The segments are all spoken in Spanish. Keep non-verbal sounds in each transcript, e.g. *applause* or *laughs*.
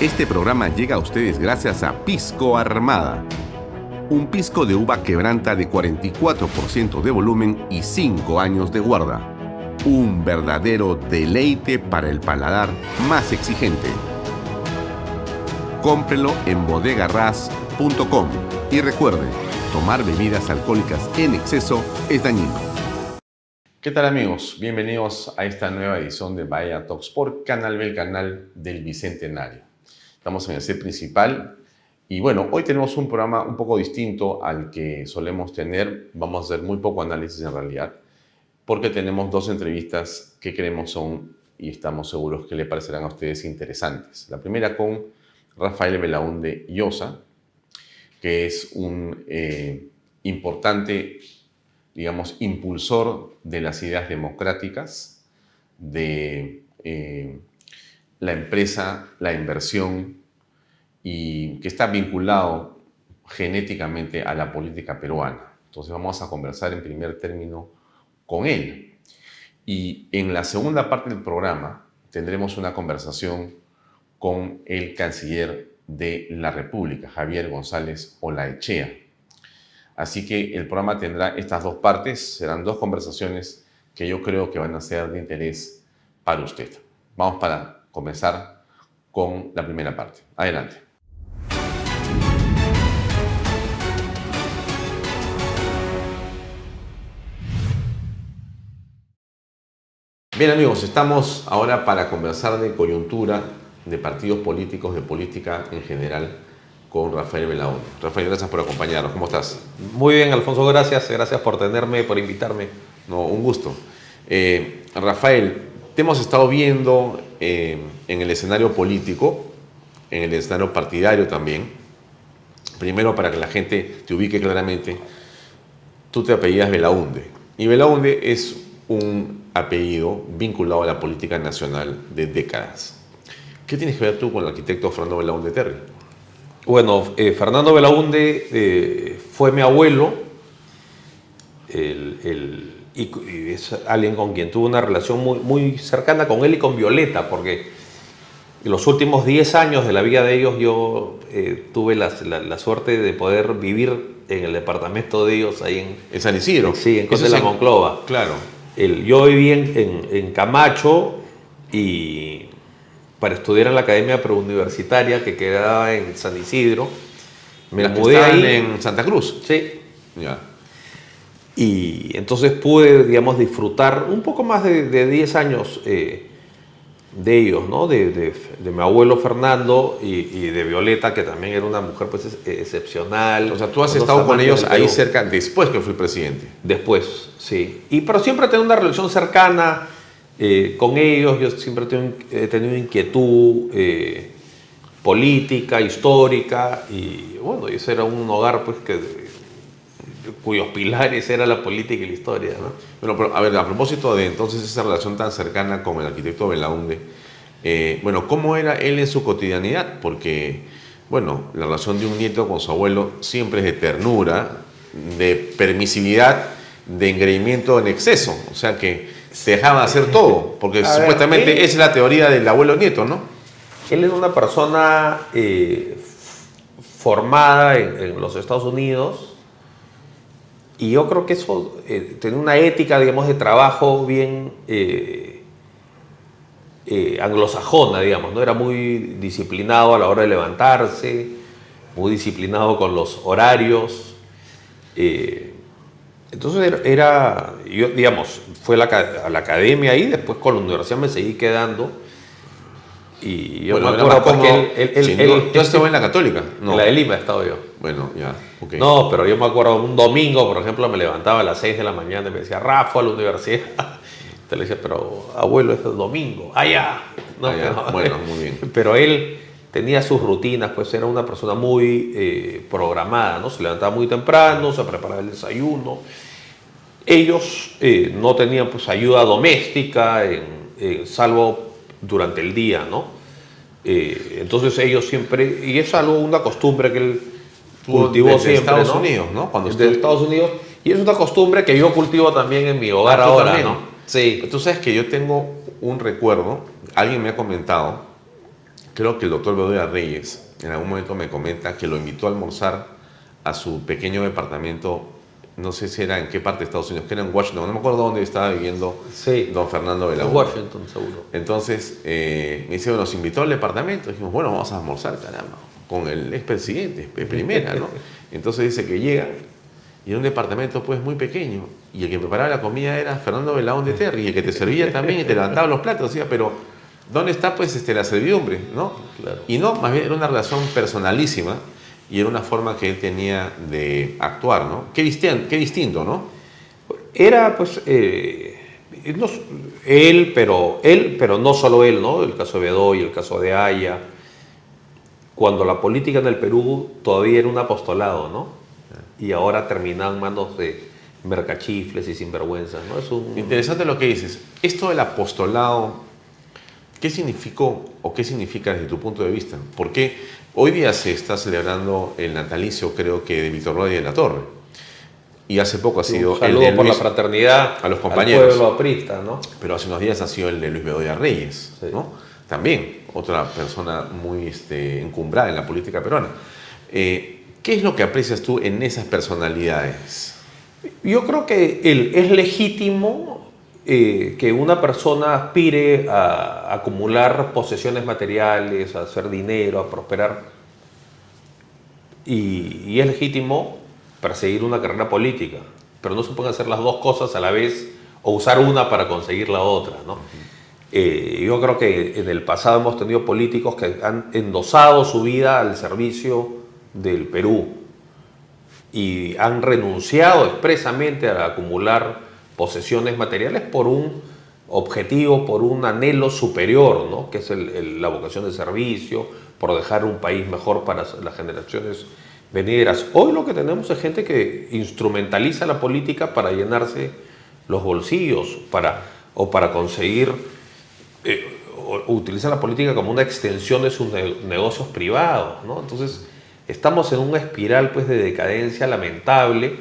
Este programa llega a ustedes gracias a Pisco Armada. Un pisco de uva quebranta de 44% de volumen y 5 años de guarda. Un verdadero deleite para el paladar más exigente. Cómprelo en bodegarras.com y recuerde, tomar bebidas alcohólicas en exceso es dañino. ¿Qué tal amigos? Bienvenidos a esta nueva edición de Bahía Talks por Canal B, el canal del Bicentenario. Estamos en el set principal. Y bueno, hoy tenemos un programa un poco distinto al que solemos tener. Vamos a hacer muy poco análisis en realidad, porque tenemos dos entrevistas que creemos son y estamos seguros que le parecerán a ustedes interesantes. La primera con Rafael Belaunde Llosa, que es un eh, importante, digamos, impulsor de las ideas democráticas, de eh, la empresa, la inversión y que está vinculado genéticamente a la política peruana. Entonces vamos a conversar en primer término con él. Y en la segunda parte del programa tendremos una conversación con el canciller de la República, Javier González Olaechea. Así que el programa tendrá estas dos partes, serán dos conversaciones que yo creo que van a ser de interés para usted. Vamos para comenzar con la primera parte. Adelante. Bien amigos, estamos ahora para conversar de coyuntura, de partidos políticos, de política en general, con Rafael Belaúnde. Rafael, gracias por acompañarnos. ¿Cómo estás? Muy bien, Alfonso, gracias. Gracias por tenerme, por invitarme. No, un gusto. Eh, Rafael, te hemos estado viendo eh, en el escenario político, en el escenario partidario también. Primero, para que la gente te ubique claramente, tú te apellidas Belaunde. Y Belaunde es un apellido vinculado a la política nacional de décadas. ¿Qué tienes que ver tú con el arquitecto Fernando Belaunde Terry? Bueno, eh, Fernando Belaunde eh, fue mi abuelo, el y, es alguien con quien tuve una relación muy, muy cercana con él y con Violeta, porque en los últimos 10 años de la vida de ellos yo eh, tuve la, la, suerte de poder vivir en el departamento de ellos ahí en, ¿En San Isidro. Sí, en Costa de la Monclova. Claro. El, yo viví en, en, Camacho y para estudiar en la Academia Preuniversitaria que quedaba en San Isidro. Me mudé ahí. en Santa Cruz. Sí. Ya. Y entonces pude, digamos, disfrutar un poco más de, 10 años eh, de ellos, ¿no? De, mi abuelo Fernando y, de Violeta, que también era una mujer pues, excepcional. O sea, tú has estado con ellos ahí cerca después que fui presidente. Después, sí. Y, pero siempre he tenido una relación cercana eh, con ellos, yo siempre he tenido, inquietud eh, política, histórica, y bueno, ese era un hogar pues que cuyos pilares era la política y la historia. ¿no? Bueno, pero a ver, a propósito de entonces esa relación tan cercana con el arquitecto Belaunde, eh, bueno, ¿cómo era él en su cotidianidad? Porque, bueno, la relación de un nieto con su abuelo siempre es de ternura, de permisividad, de engreimiento en exceso, o sea que se dejaba hacer *laughs* todo, porque supuestamente esa es la teoría del abuelo nieto, ¿no? Él es una persona eh, formada en los Estados Unidos, y yo creo que eso, eh, tener una ética, digamos, de trabajo bien eh, eh, anglosajona, digamos, ¿no? Era muy disciplinado a la hora de levantarse, muy disciplinado con los horarios. entonces era, yo, digamos, fue a la academia ahí, después con la universidad me seguí quedando y yo me acuerdo porque él, él, él, Yo en la católica. No. En la de Lima he estado yo. Bueno, ya. No, pero yo me acuerdo un domingo, por ejemplo, me levantaba a las 6 de la mañana y me decía, Rafa, a la universidad. *laughs* Te le decía, pero abuelo, es el domingo. Allá. No, *laughs* bueno, muy bien. Pero él tenía sus rutinas, pues era una persona muy eh, programada, ¿no? Se levantaba muy temprano, se preparaba el desayuno. ellos eh, no tenían pues ayuda doméstica, salvo durante el día, ¿no? Eh, entonces ellos siempre, y es algo, una costumbre que él cultivó siempre. Estados Unidos, ¿no? Cuando desde Estados Unidos. Y es una costumbre que yo cultivo también en mi hogar ah, ahora, ¿no? Sí. Tú sabes que yo tengo un recuerdo, alguien me ha comentado, creo que el doctor Bedoya Reyes en algún momento me comenta que lo invitó a almorzar a su pequeño departamento no sé si era en qué parte de Estados Unidos, que era en Washington, no me acuerdo dónde estaba viviendo don Fernando En Washington, seguro. Entonces, eh, me dice, nos invitó al departamento, dijimos, bueno, vamos a almorzar, caramba, con el expresidente, primera, ¿no? *laughs* Entonces dice que llega y era un departamento pues muy pequeño, y el que preparaba la comida era Fernando Belaón de Terry, y el que te servía también y te levantaba los platos, decía, pero ¿dónde está pues este, la servidumbre? ¿no? Y no, más bien era una relación personalísima, y era una forma que él tenía de actuar, ¿no? Qué, distinto, qué distinto ¿no? Era, pues, eh, él, pero, él, pero no solo él, ¿no? El caso de Bedoy, el caso de Haya, cuando la política en el Perú todavía era un apostolado, ¿no? Y ahora termina en manos de mercachifles y sinvergüenzas, ¿no? Es un... Interesante lo que dices. Esto del apostolado, ¿qué significó o qué significa desde tu punto de vista? ¿Por qué Hoy día se está celebrando el natalicio, creo que, de Víctor de la Torre. Y hace poco ha sido un saludo el de por la fraternidad a los compañeros. Al pueblo aprista, ¿no? Pero hace unos días ha sido el de Luis Bedoya Reyes, ¿no? También otra persona muy este, encumbrada en la política peruana. Eh, ¿Qué es lo que aprecias tú en esas personalidades? Yo creo que es legítimo eh, que una persona aspire a, acumular posesiones materiales, a hacer dinero, a prosperar. Y, es legítimo perseguir una carrera política, pero no se pueden hacer las dos cosas a la vez o usar una para conseguir la otra. ¿no? Eh, yo creo que en el pasado hemos tenido políticos que han endosado su vida al servicio del Perú y han renunciado expresamente a acumular posesiones materiales por un objetivo, por un anhelo superior, ¿no? que es la vocación de servicio, por dejar un país mejor para las generaciones venideras. Hoy lo que tenemos es gente que instrumentaliza la política para llenarse los bolsillos para, o para conseguir, eh, utiliza la política como una extensión de sus negocios privados. ¿no? Entonces, estamos en una espiral pues, de decadencia lamentable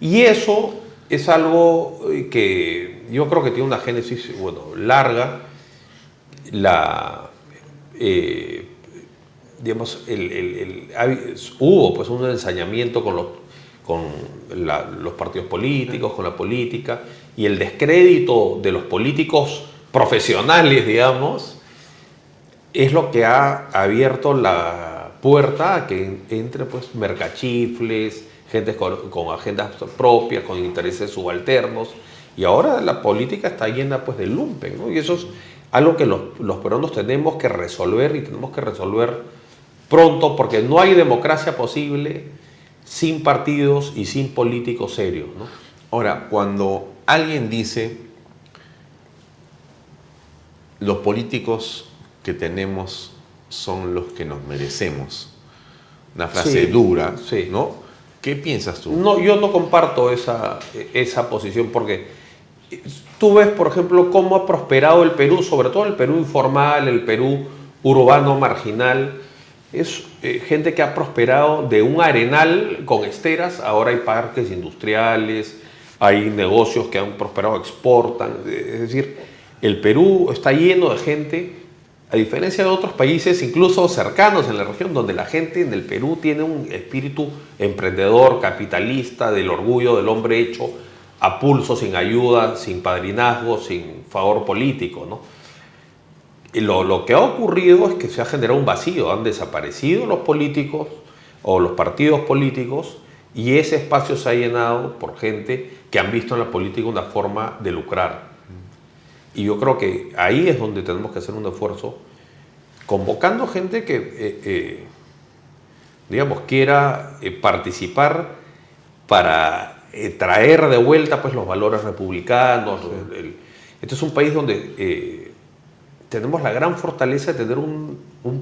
y eso es algo eh, que yo creo que tiene una génesis bueno, larga. La, eh, digamos, hubo pues, un ensañamiento con, los, con los partidos políticos, con la política, y el descrédito de los políticos profesionales, digamos, es lo que ha abierto la puerta a que entre pues, mercachifles, gente con, agendas propias, con intereses subalternos. Y ahora la política está llena pues, de lumpen, ¿no? Y eso es algo que los, los peruanos tenemos que resolver y tenemos que resolver pronto porque no hay democracia posible sin partidos y sin políticos serios. ¿no? Ahora, cuando alguien dice los políticos que tenemos son los que nos merecemos, una frase dura, sí. ¿no? ¿Qué piensas tú? No, yo no comparto esa, esa posición porque tú ves, por ejemplo, cómo ha prosperado el Perú, sobre todo el Perú informal, el Perú urbano marginal. Es eh, gente que ha prosperado de un arenal con esteras, ahora hay parques industriales, hay negocios que han prosperado, exportan. Es decir, el Perú está lleno de gente a diferencia de otros países, incluso cercanos en la región, donde la gente en el Perú tiene un espíritu emprendedor, capitalista, del orgullo del hombre hecho a pulso, sin ayuda, sin padrinazgo, sin favor político. ¿no? Y lo, lo que ha ocurrido es que se ha generado un vacío, han desaparecido los políticos o los partidos políticos y ese espacio se ha llenado por gente que han visto en la política una forma de lucrar. Y yo creo que ahí es donde tenemos que hacer un esfuerzo, convocando gente que, eh, eh, digamos, quiera eh, participar para traer de vuelta pues, los valores republicanos. este es un país donde tenemos la gran fortaleza de tener un,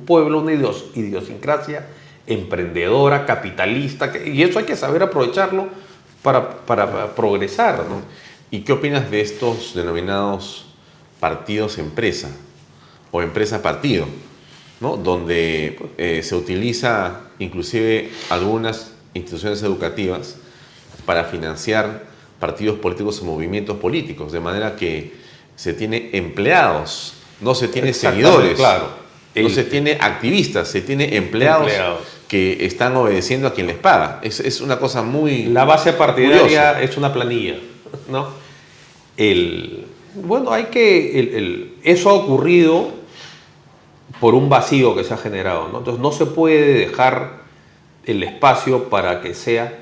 pueblo, una idiosincrasia emprendedora, capitalista, y eso hay que saber aprovecharlo para, para progresar. ¿no? ¿Y qué opinas de estos denominados partidos empresa o empresa partido? ¿no? donde eh, se utiliza inclusive algunas instituciones educativas para financiar partidos políticos o movimientos políticos, de manera que se tiene empleados, no se tiene seguidores, claro. no se tiene activistas, se tiene empleados, que están obedeciendo a quien les paga. Es, es una cosa muy... La base partidaria es una planilla, ¿no? El, bueno, hay que... Eso ha ocurrido por un vacío que se ha generado, ¿no? Entonces no se puede dejar el espacio para que sea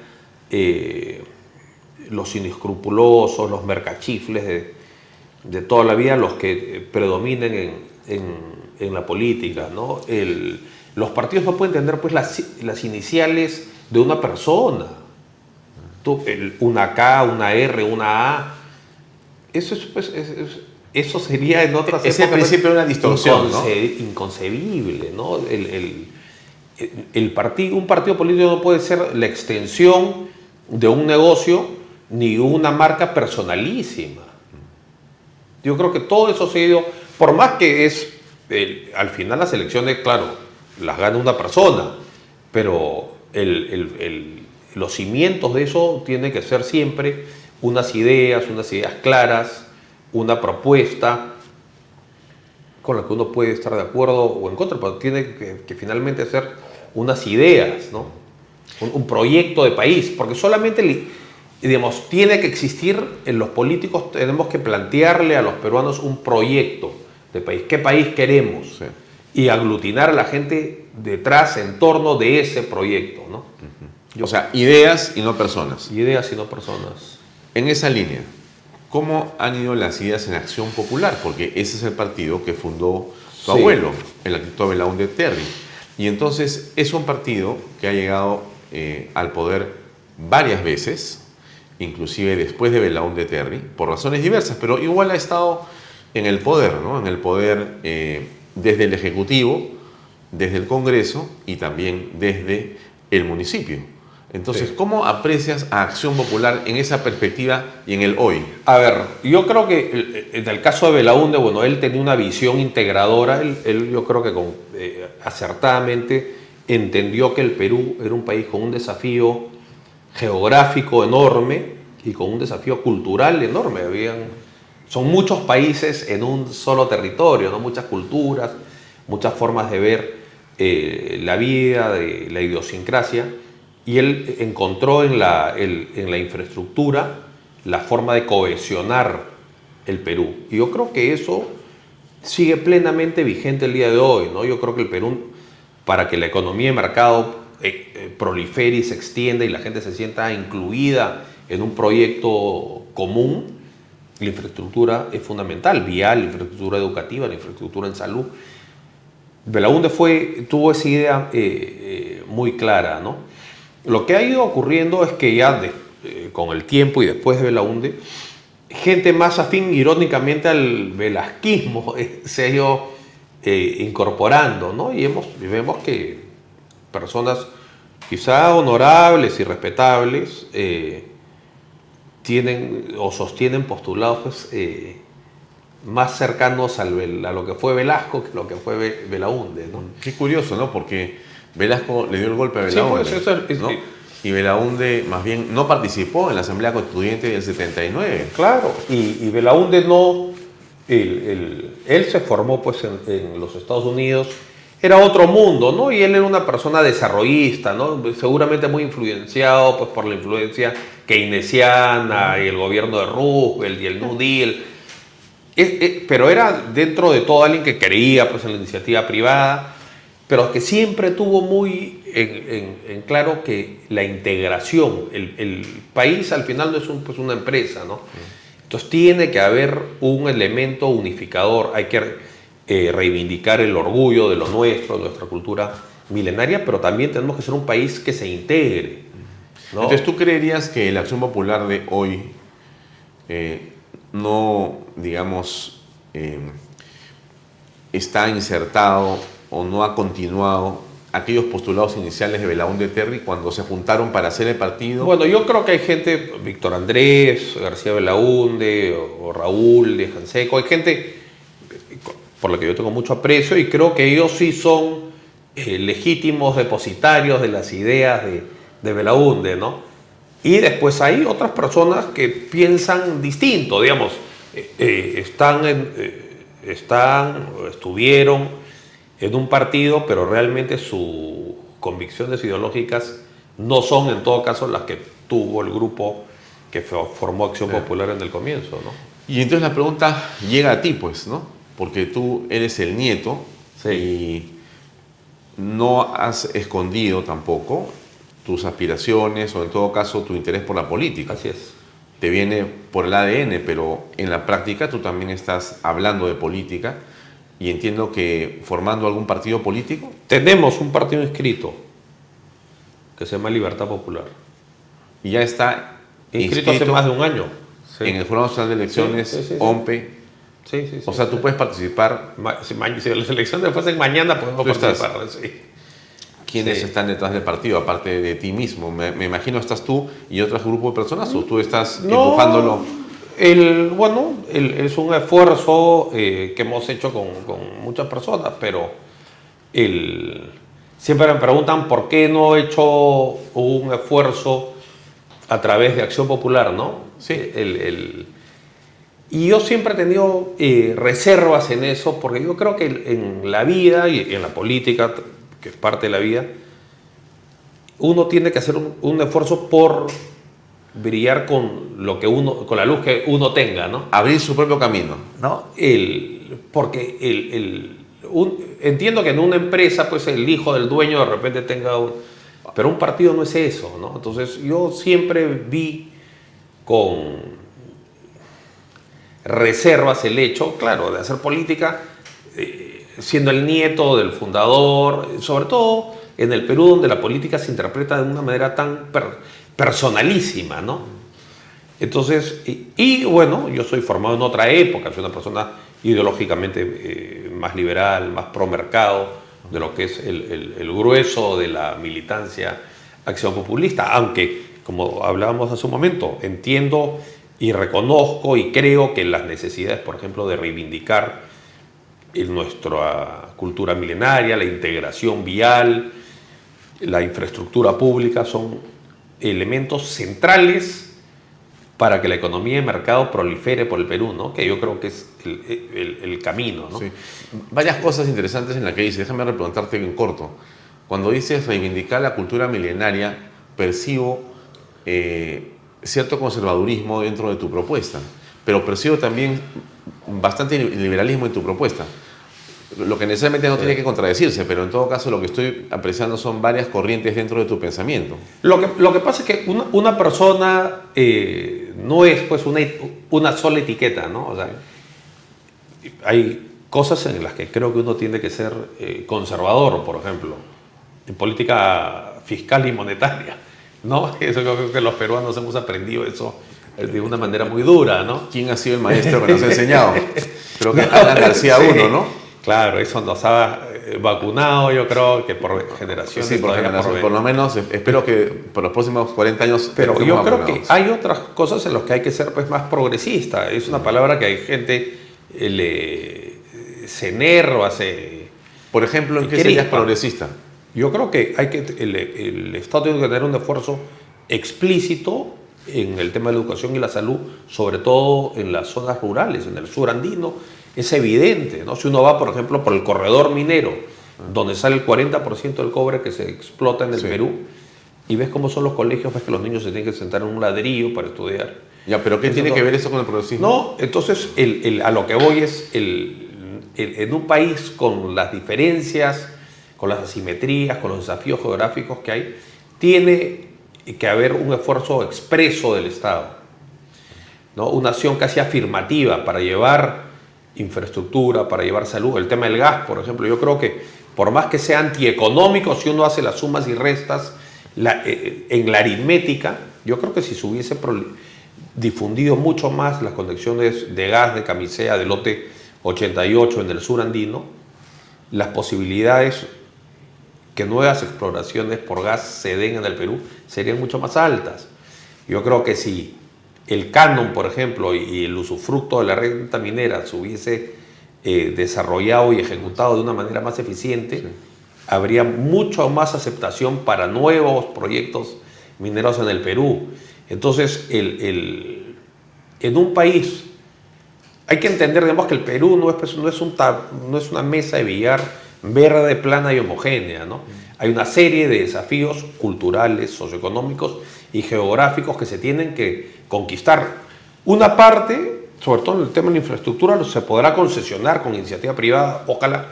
eh, los inescrupulosos, los mercachifles de, de, toda la vida los que predominen en, en, la política. ¿no? Los partidos no pueden tener pues, las, las iniciales de una persona. una K, una R, una A. Eso, es, pues, eso sería en otras Es el principio de una distorsión. Inconcebible. ¿no? El, el, el partido, un partido político no puede ser la extensión de un negocio ni una marca personalísima. Yo creo que todo eso se ha ido, por más que es, al final las elecciones, claro, las gana una persona, pero los cimientos de eso tienen que ser siempre unas ideas, unas ideas claras, una propuesta con la que uno puede estar de acuerdo o en contra, pero tiene que, finalmente ser unas ideas, ¿no? un, proyecto de país, porque solamente digamos, tiene que existir, en los políticos tenemos que plantearle a los peruanos un proyecto de país. ¿Qué país queremos? Y aglutinar a la gente detrás, en torno de ese proyecto. ¿no? o sea, ideas y no personas. Ideas y no personas. En esa línea, ¿cómo han ido las ideas en Acción Popular? Porque ese es el partido que fundó su abuelo, el arquitecto Belaúnde Terry. Y entonces es un partido que ha llegado eh, al poder varias veces, inclusive después de Belaúnde Terry, por razones diversas, pero igual ha estado en el poder, ¿no? en el poder eh, desde el Ejecutivo, desde el Congreso y también desde el municipio. Entonces, ¿cómo aprecias a Acción Popular en esa perspectiva y en el hoy? A ver, yo creo que en el caso de Belaúnde, bueno, él tenía una visión integradora, él, yo creo que con, eh, acertadamente entendió que el Perú era un país con un desafío geográfico enorme y con un desafío cultural enorme. Habían, son muchos países en un solo territorio, ¿no? muchas culturas, muchas formas de ver eh, la vida, de la idiosincrasia, y él encontró en la, en la infraestructura la forma de cohesionar el Perú. Y yo creo que eso sigue plenamente vigente el día de hoy. ¿no? Yo creo que el Perú, para que la economía de mercado eh, eh, prolifere y se extienda y la gente se sienta incluida en un proyecto común, la infraestructura es fundamental, vial, la infraestructura educativa, la infraestructura en salud. Belaunde fue, tuvo esa idea eh, muy clara. ¿no? Lo que ha ido ocurriendo es que ya con el tiempo y después de Belaunde, gente más afín irónicamente al velasquismo *laughs* se ha ido incorporando, ¿no? Y, hemos, y vemos que personas quizá honorables y respetables eh, tienen o sostienen postulados eh, más cercanos al, a lo que fue Velasco que lo que fue Belaunde. ¿no? Qué curioso, ¿no? Porque Velasco le dio el golpe a Belaunde. Sí, pues, Y Belaunde más bien no participó en la Asamblea Constituyente del 79. Claro, y, y Belaunde no, él se formó pues en, en los Estados Unidos era otro mundo, ¿no? Y él era una persona desarrollista, ¿no? Seguramente muy influenciado pues, por la influencia keynesiana y el gobierno de Roosevelt y el New Deal. pero era dentro de todo alguien que creía pues, en la iniciativa privada, pero que siempre tuvo muy en, claro que la integración, el, país al final no es pues, una empresa, ¿no? Entonces tiene que haber un elemento unificador, hay que eh, reivindicar el orgullo de lo nuestro, de nuestra cultura milenaria, pero también tenemos que ser un país que se integre. Entonces, ¿tú creerías que la acción popular de hoy eh, no, digamos, eh, está insertado o no ha continuado aquellos postulados iniciales de Belaúnde Terry cuando se juntaron para hacer el partido? Bueno, yo creo que hay gente, Víctor Andrés, García Belaunde o, Raúl de Janseco, hay gente por la que yo tengo mucho aprecio y creo que ellos sí son eh, legítimos depositarios de las ideas de, de Belaunde, ¿no? Y después hay otras personas que piensan distinto, digamos, eh, eh, están, están, estuvieron en un partido, pero realmente sus convicciones ideológicas no son en todo caso las que tuvo el grupo que formó Acción Popular en el comienzo, ¿no? Y entonces la pregunta llega a ti, pues, ¿no? Porque tú eres el nieto y no has escondido tampoco tus aspiraciones o en todo caso tu interés por la política. Así es. Te viene por el ADN, pero en la práctica tú también estás hablando de política y entiendo que formando algún partido político. Tenemos un partido inscrito que se llama Libertad Popular. Y ya está inscrito, hace más de un año. En el Jurado Nacional de Elecciones, OMPE. Sí, sí, O sea, tú puedes participar. Si, las elecciones fuesen mañana, podemos participar. ¿Quiénes están detrás del partido, aparte de ti mismo? Me, imagino estás tú y otro grupo de personas, o tú estás empujándolo el, bueno, es un esfuerzo eh, que hemos hecho con, muchas personas, pero el, siempre me preguntan por qué no he hecho un esfuerzo a través de Acción Popular, ¿no? Sí. El, y yo siempre he tenido eh, reservas en eso, porque yo creo que en la vida y en la política, que es parte de la vida, uno tiene que hacer un esfuerzo por brillar con lo que uno, con la luz que uno tenga, ¿no? Abrir su propio camino. ¿No? El, porque el, entiendo que en una empresa, pues el hijo del dueño de repente tenga un, pero un partido no es eso, ¿no? Entonces yo siempre vi con reservas el hecho, claro, de hacer política, eh, siendo el nieto del fundador, sobre todo en el Perú donde la política se interpreta de una manera tan personalísima, ¿no? Entonces, y, bueno, yo soy formado en otra época, soy una persona ideológicamente eh, más liberal, más pro mercado, de lo que es el, grueso de la militancia acción populista, aunque, como hablábamos hace un momento, entiendo y reconozco y creo que las necesidades, por ejemplo, de reivindicar nuestra cultura milenaria, la integración vial, la infraestructura pública son elementos centrales para que la economía de mercado prolifere por el Perú, ¿no? que yo creo que es el, camino. ¿no? Varias cosas interesantes en las que dice, déjame repreguntarte en corto. Cuando dices reivindicar la cultura milenaria, percibo eh, cierto conservadurismo dentro de tu propuesta, pero percibo también bastante liberalismo en tu propuesta lo que necesariamente no tiene que contradecirse, pero en todo caso lo que estoy apreciando son varias corrientes dentro de tu pensamiento. Lo que, lo que pasa es que una, persona eh, no es pues una, una sola etiqueta, ¿no? O sea, hay cosas en las que creo que uno tiene que ser eh, conservador, por ejemplo, en política fiscal y monetaria, *laughs* ¿no? Eso creo que los peruanos hemos aprendido eso de una manera muy dura, ¿no? ¿Quién ha sido el maestro que nos ha enseñado? *laughs* Creo que Alan García uno, ¿no? Claro, eso nos ha eh, vacunado, yo creo que por generaciones. Sí, por generación. Por, lo menos espero que por los próximos 40 años. Pero yo creo que hay otras cosas en las que hay que ser pues, más progresista. Es una palabra que hay gente eh, le, se enerva, se. Por ejemplo, ¿en qué serías progresista? Yo creo que, hay que el, el Estado tiene que tener un esfuerzo explícito en el tema de la educación y la salud, sobre todo en las zonas rurales, en el sur andino es evidente, ¿no? Si uno va, por ejemplo, por el corredor minero, donde sale el 40% del cobre que se explota en el Perú, y ves cómo son los colegios, ves que los niños se tienen que sentar en un ladrillo para estudiar. Ya, pero ¿qué tiene que ver eso con el progresismo? No, entonces a lo que voy es, en un país con las diferencias, con las asimetrías, con los desafíos geográficos que hay, tiene que haber un esfuerzo expreso del Estado, ¿no? una acción casi afirmativa para llevar infraestructura, para llevar salud. El tema del gas, por ejemplo, yo creo que por más que sea antieconómico, si uno hace las sumas y restas la, eh, en la aritmética, yo creo que si se hubiese difundido mucho más las conexiones de gas de camisea del lote 88 en el sur andino, las posibilidades que nuevas exploraciones por gas se den en el Perú serían mucho más altas. Yo creo que si el canon, por ejemplo, y el usufructo de la renta minera se hubiese eh, desarrollado y ejecutado de una manera más eficiente, habría mucho más aceptación para nuevos proyectos mineros en el Perú. Entonces, el, en un país, hay que entender, digamos, que el Perú no es, no es, un, no es una mesa de billar verde, plana y homogénea, ¿no? Hay una serie de desafíos culturales, socioeconómicos y geográficos que se tienen que conquistar. Una parte, sobre todo en el tema de la infraestructura, se podrá concesionar con iniciativa privada, ojalá,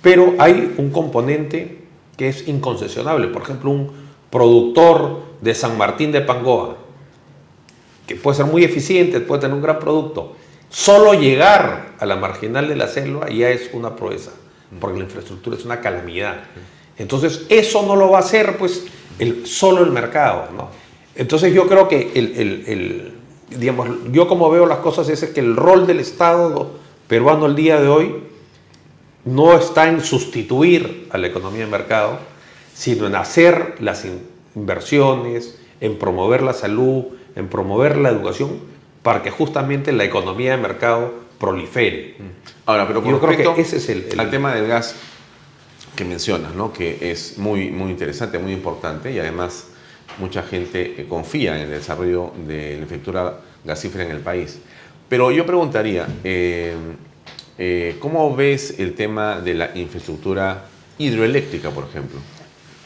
pero hay un componente que es inconcesionable. Por ejemplo, un productor de San Martín de Pangoa, que puede ser muy eficiente, puede tener un gran producto, solo llegar a la marginal de la selva ya es una proeza, porque la infraestructura es una calamidad. Entonces, eso no lo va a hacer pues el, solo el mercado. ¿no? Entonces, yo creo que el, digamos, yo como veo las cosas es que el rol del Estado peruano el día de hoy no está en sustituir a la economía de mercado, sino en hacer las inversiones, en promover la salud, en promover la educación, para que justamente la economía de mercado prolifere. Ahora, pero con Yo creo que ese es el, el, al tema del gas que mencionas, ¿no? que es muy, muy interesante, muy importante y además mucha gente confía en el desarrollo de la infraestructura gasífera en el país. Pero yo preguntaría, eh, eh, ¿cómo ves el tema de la infraestructura hidroeléctrica, por ejemplo?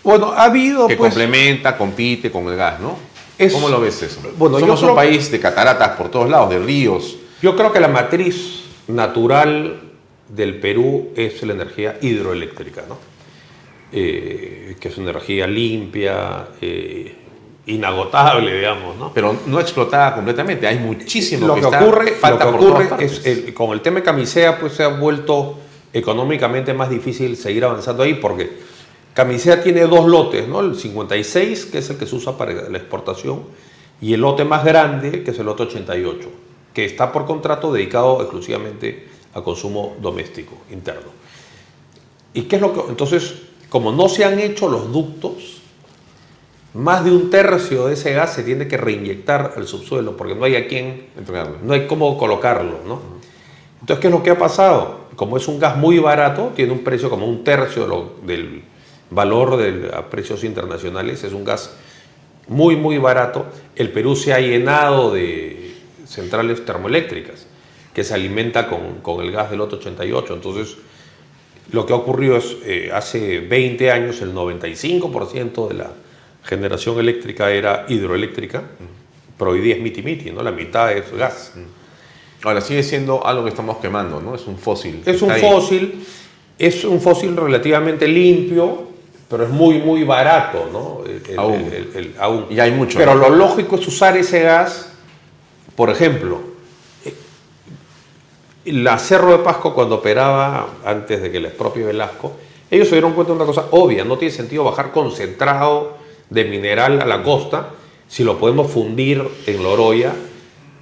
Bueno, ha habido... Que pues, complementa, compite con el gas, ¿no? ¿Cómo lo ves eso? Bueno, Somos un país de cataratas por todos lados, de ríos. Yo creo que la matriz natural del Perú es la energía hidroeléctrica, ¿no? Eh, que es una energía limpia, eh, inagotable, digamos, ¿no? Pero no explotada completamente, hay muchísimo lo que, ocurre, falta lo que ocurre es, con el tema de Camisea, pues se ha vuelto económicamente más difícil seguir avanzando ahí porque Camisea tiene dos lotes, ¿no? El 56, que es el que se usa para la exportación, y el lote más grande, que es el lote 88, que está por contrato dedicado exclusivamente a consumo doméstico, interno. ¿Y qué es lo que.? Entonces, como no se han hecho los ductos, más de un tercio de ese gas se tiene que reinyectar al subsuelo porque no hay a quién entregarlo, no hay cómo colocarlo. ¿no? Entonces, ¿qué es lo que ha pasado? Como es un gas muy barato, tiene un precio como un tercio del valor de a precios internacionales, es un gas muy, muy barato. El Perú se ha llenado de centrales termoeléctricas que se alimenta con, el gas del otro 88. Entonces, lo que ha ocurrido es, eh, hace 20 años el 95% de la generación eléctrica era hidroeléctrica, pero hoy día es miti miti, ¿no? la mitad es gas. Ahora, sigue siendo algo que estamos quemando, ¿no? Es un fósil. Es un fósil, es un fósil relativamente limpio, pero es muy, muy barato, ¿no? aún. Y hay mucho. Pero lo lógico es usar ese gas, por ejemplo, la Cerro de Pasco cuando operaba, antes de que el expropio Velasco, ellos se dieron cuenta de una cosa obvia, no tiene sentido bajar concentrado de mineral a la costa si lo podemos fundir en Loroya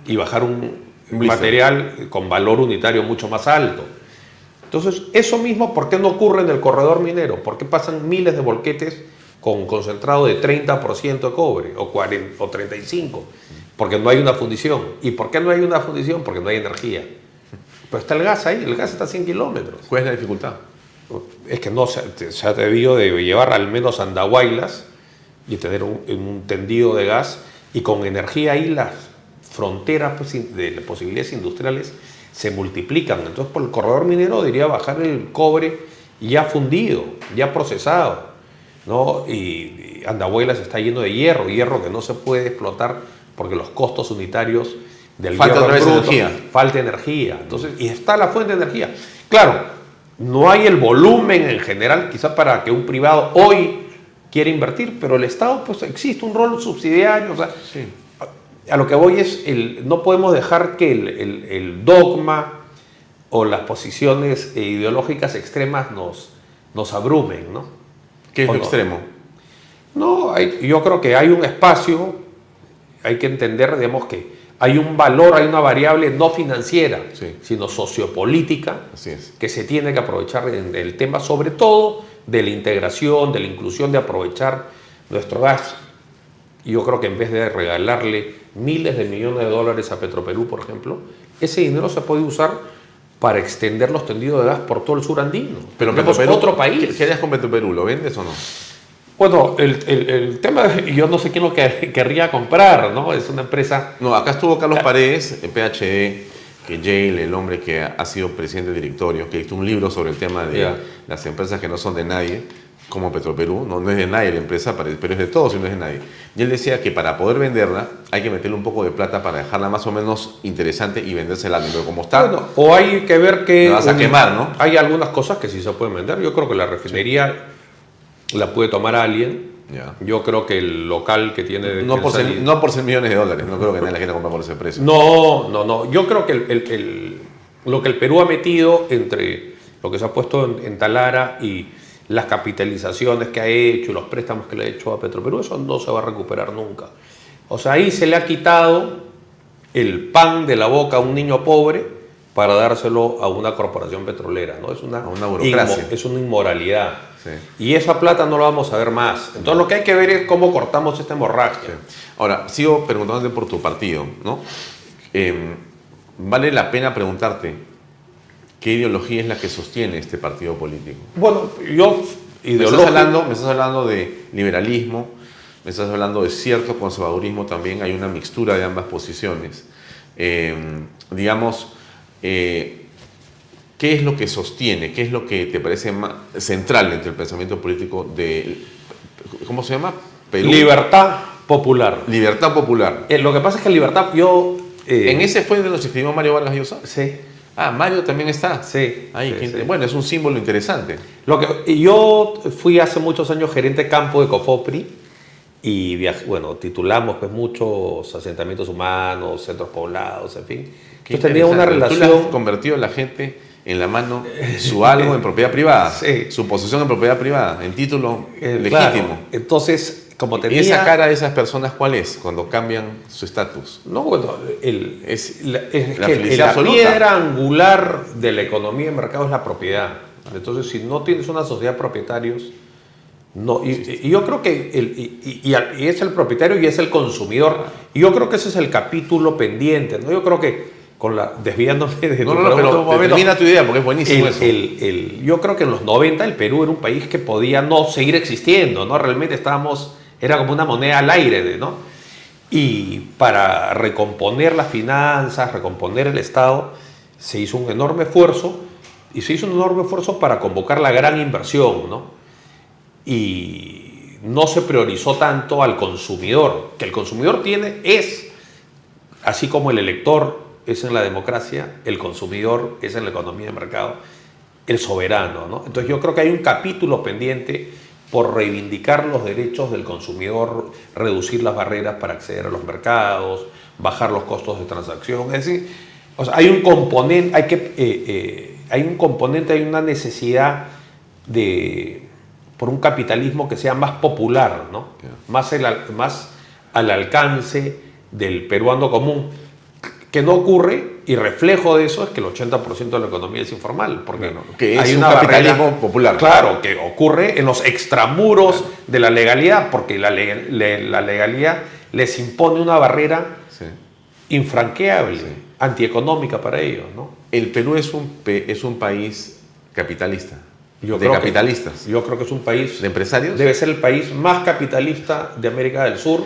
y bajar un material con valor unitario mucho más alto. Entonces, eso mismo, ¿por qué no ocurre en el corredor minero? ¿Por qué pasan miles de volquetes con concentrado de 30% de cobre o, 40, o 35%? Porque no hay una fundición. ¿Y por qué no hay una fundición? Porque no hay energía. Pero está el gas ahí, el gas está a 100 kilómetros. ¿Cuál es la dificultad? Es que no se, ha debido de llevar al menos andahuaylas y tener un, tendido de gas y con energía ahí las fronteras pues, de las posibilidades industriales se multiplican. Entonces, por el corredor minero diría bajar el cobre ya fundido, ya procesado. ¿no? Y, Andahuela se está yendo de hierro, hierro que no se puede explotar porque los costos unitarios del falta hierro energía. falta energía. Entonces, y está la fuente de energía. Claro, no hay el volumen en general, quizás para que un privado hoy quiere invertir, pero el Estado, pues existe un rol subsidiario. O sea, a lo que voy es, el, no podemos dejar que el, dogma o las posiciones ideológicas extremas nos, nos abrumen, ¿no? ¿Qué es lo extremo? No, yo creo que hay un espacio, hay que entender, digamos, que hay un valor, hay una variable no financiera, sino sociopolítica, que se tiene que aprovechar en el tema, sobre todo de la integración, de la inclusión, de aprovechar nuestro gas. Yo creo que en vez de regalarle miles de millones de dólares a Petroperú, por ejemplo, ese dinero se puede usar para extender los tendidos de gas por todo el sur andino. Pero Petroperú, otro país. ¿Qué, harías con Petroperú? ¿Lo vendes o no? Bueno, el, el, el, tema, yo no sé quién lo que, querría comprar, ¿no? Es una empresa... No, acá estuvo Carlos Paredes, en PHE, que Yale, el hombre que ha sido presidente del directorio, que hizo un libro sobre el tema de las empresas que no son de nadie, como Petroperú, no, no es de nadie la empresa, pero es de todos y no es de nadie. Y él decía que para poder venderla hay que meterle un poco de plata para dejarla más o menos interesante y vendérsela pero como está. Bueno, o hay que ver que... vas a quemar, ¿no? Hay algunas cosas que sí se pueden vender. Yo creo que la refinería la puede tomar alguien. Yo creo que el local que tiene... No por, ser, no por ser millones de dólares, no creo que nadie la quiera comprar por ese precio. No, no, no. Yo creo que el, lo que el Perú ha metido entre lo que se ha puesto en, en Talara y las capitalizaciones que ha hecho y los préstamos que le ha hecho a Petroperú, eso no se va a recuperar nunca. O sea, ahí se le ha quitado el pan de la boca a un niño pobre para dárselo a una corporación petrolera, ¿no? Es una, una burocracia. es una inmoralidad. Y esa plata no la vamos a ver más. Entonces lo que hay que ver es cómo cortamos esta hemorragia. Ahora, sigo preguntándote por tu partido, ¿no? Em, vale la pena preguntarte, ¿Qué ideología es la que sostiene este partido político? Bueno, yo... Me estás, hablando, me estás hablando de liberalismo, me estás hablando de cierto conservadurismo también, hay una mixtura de ambas posiciones. Eh, digamos, eh, ¿qué es lo que sostiene, qué es lo que te parece más central entre el pensamiento político de, ¿cómo se llama? Libertad popular. Libertad popular. Eh, lo que pasa es que libertad, yo... ¿En ese fue de los que escribió Mario Vargas Llosa? Sí. Ah, Mario también está. Sí. Bueno, es un símbolo interesante. Lo que, yo fui hace muchos años gerente campo de Cofopri y bueno, titulamos pues muchos asentamientos humanos, centros poblados, en fin. Entonces tenía una relación. Tú convertido a la gente en la mano *laughs* su algo en propiedad privada, sí. su posesión en propiedad privada, en título eh, legítimo. Entonces, ¿Y esa cara de esas personas cuál es cuando cambian su estatus? No, bueno, el, es, la, piedra angular de la economía de mercado es la propiedad. Entonces, si no tienes una sociedad de propietarios, no, y, yo creo que el, y, es el propietario y es el consumidor. Y yo creo que ese es el capítulo pendiente. ¿no? Yo creo que con la desviándome de no, no, no, pero termina tu idea porque es buenísimo eso. yo creo que en los 90 el Perú era un país que podía no seguir existiendo, ¿no? Realmente estábamos era como una moneda al aire, ¿no? Y para recomponer las finanzas, recomponer el Estado, se hizo un enorme esfuerzo y se hizo un enorme esfuerzo para convocar la gran inversión, ¿no? Y no se priorizó tanto al consumidor, que el consumidor tiene, es, así como el elector es en la democracia, el consumidor es en la economía de mercado, el soberano, ¿no? Entonces yo creo que hay un capítulo pendiente por reivindicar los derechos del consumidor, reducir las barreras para acceder a los mercados, bajar los costos de transacción. Es decir, hay un componente, hay, que, eh, eh, hay un componente, hay una necesidad de, por un capitalismo que sea más popular, ¿no? más, más al alcance del peruano común que no ocurre y reflejo de eso es que el 80% de la economía es informal, porque que hay un capitalismo popular. Claro, que ocurre en los extramuros de la legalidad, porque la, la, legalidad les impone una barrera infranqueable, antieconómica para ellos. ¿no? El Perú es un, es un país capitalista. Yo de capitalistas. yo creo que es un país... ¿De empresarios? Debe ser el país más capitalista de América del Sur,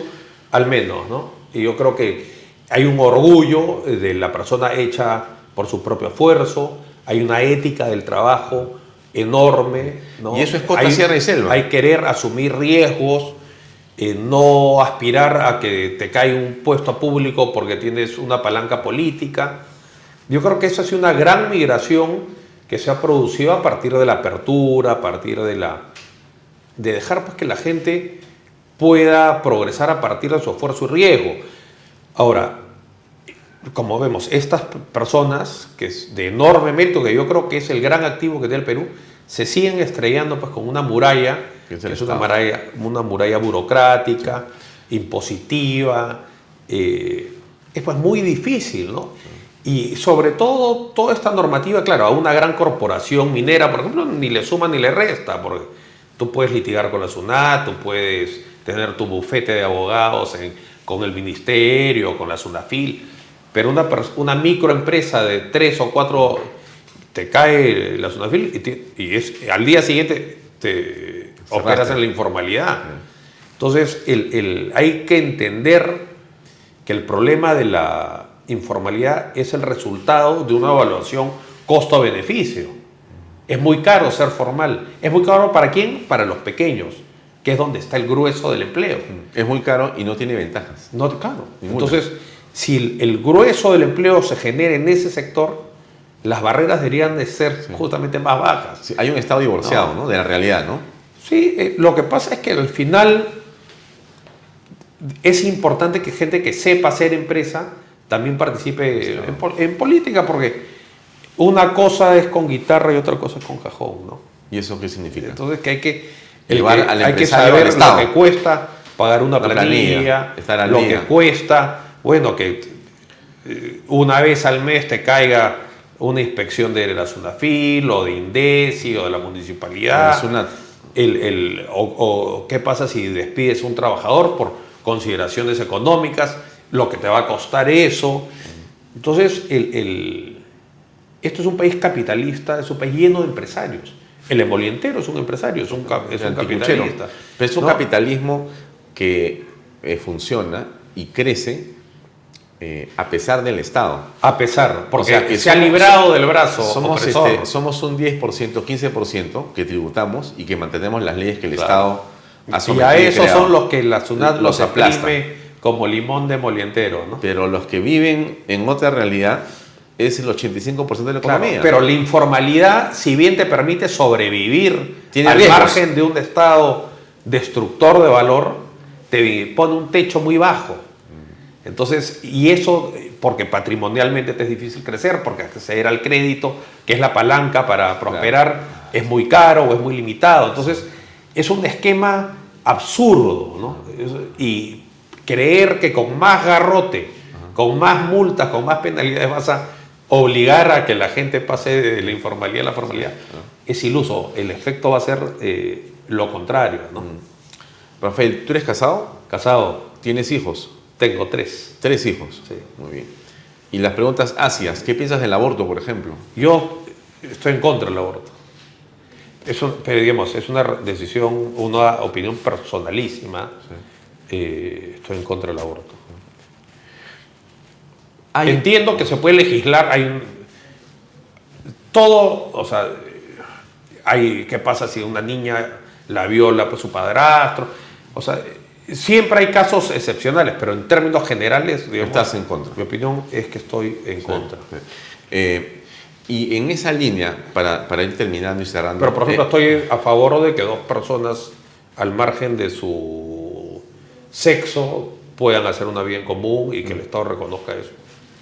al menos, ¿no? Y yo creo que hay un orgullo de la persona hecha por su propio esfuerzo, hay una ética del trabajo enorme. Y eso es costa, sierra y selva. Hay querer asumir riesgos, eh, no aspirar a que te caiga un puesto público porque tienes una palanca política. Yo creo que esa es una gran migración que se ha producido a partir de la apertura, a partir de la de dejar pues, que la gente pueda progresar a partir de su esfuerzo y riesgo. Ahora, como vemos, estas personas, que es de enorme mérito, que yo creo que es el gran activo que tiene el Perú, se siguen estrellando pues, con una muralla, que es, una muralla, una muralla burocrática, impositiva, eh, es pues muy difícil, ¿no? Y sobre todo, toda esta normativa, claro, a una gran corporación minera, por ejemplo, ni le suma ni le resta, porque Tú puedes litigar con la SUNAT, tú puedes tener tu bufete de abogados con el ministerio, con la SUNAFIL, pero una, una microempresa de tres o cuatro te cae la SUNAFIL y, es, al día siguiente te operas en la informalidad. Entonces, el, hay que entender que el problema de la informalidad es el resultado de una evaluación costo-beneficio. Es muy caro ser formal. ¿Es muy caro para quién? Para los pequeños, que es donde está el grueso del empleo. Es muy caro y no tiene ventajas. No, claro. Entonces, si el, grueso del empleo se genera en ese sector, las barreras deberían de ser justamente más bajas. hay un estado divorciado ¿no? de la realidad, ¿no? Sí, eh, lo que pasa es que al final es importante que gente que sepa hacer empresa también participe en, política, porque una cosa es con guitarra y otra cosa es con cajón, ¿no? ¿Y eso qué significa? Entonces que hay que, hay que saber lo que cuesta pagar una planilla, lo que cuesta, bueno, que eh, una vez al mes te caiga una inspección de la SUNAFIL o de INDECI o de la municipalidad. El, el, o, qué pasa si despides a un trabajador por consideraciones económicas, lo que te va a costar eso. Entonces, el, esto es un país capitalista, es un país lleno de empresarios. El emolientero es un empresario, es un, es un capitalista. Pero es un capitalismo que eh, funciona y crece eh, a pesar del Estado. A pesar, porque se ha librado del brazo. Somos, este, somos un 10%, 15% que tributamos y que mantenemos las leyes que el Estado y a esos son los que la SUNAT los, aplime como limón de molientero. ¿no? Pero los que viven en otra realidad es el 85% de la economía. pero la informalidad, si bien te permite sobrevivir ¿Tiene al margen de un Estado destructor de valor, te pone un techo muy bajo. Entonces, y eso, porque patrimonialmente te es difícil crecer, porque acceder al crédito, que es la palanca para prosperar, es muy caro o es muy limitado. Entonces, es un esquema absurdo, ¿no? Y creer que con más garrote, con más multas, con más penalidades vas a obligar a que la gente pase de la informalidad a la formalidad, es iluso. El efecto va a ser eh, lo contrario, ¿no? Rafael, ¿tú eres casado? Casado. ¿Tienes hijos? Tengo tres. ¿Tres hijos? Sí. Muy bien. Y las preguntas ácidas, ¿qué piensas del aborto, por ejemplo? Yo estoy en contra del aborto. Eso, pero digamos, es una decisión, una opinión personalísima. Eh, estoy en contra del aborto. Entiendo que se puede legislar, hay un, todo, o sea, hay, ¿qué pasa si una niña la viola por su padrastro? O sea, siempre hay casos excepcionales, pero en términos generales, digamos, estás en contra. Mi opinión es que estoy en contra. Eh, y en esa línea, para, para, ir terminando y cerrando. Pero, por ejemplo, eh, estoy a favor de que dos personas, al margen de su sexo, puedan hacer una vida en común y que el Estado reconozca eso.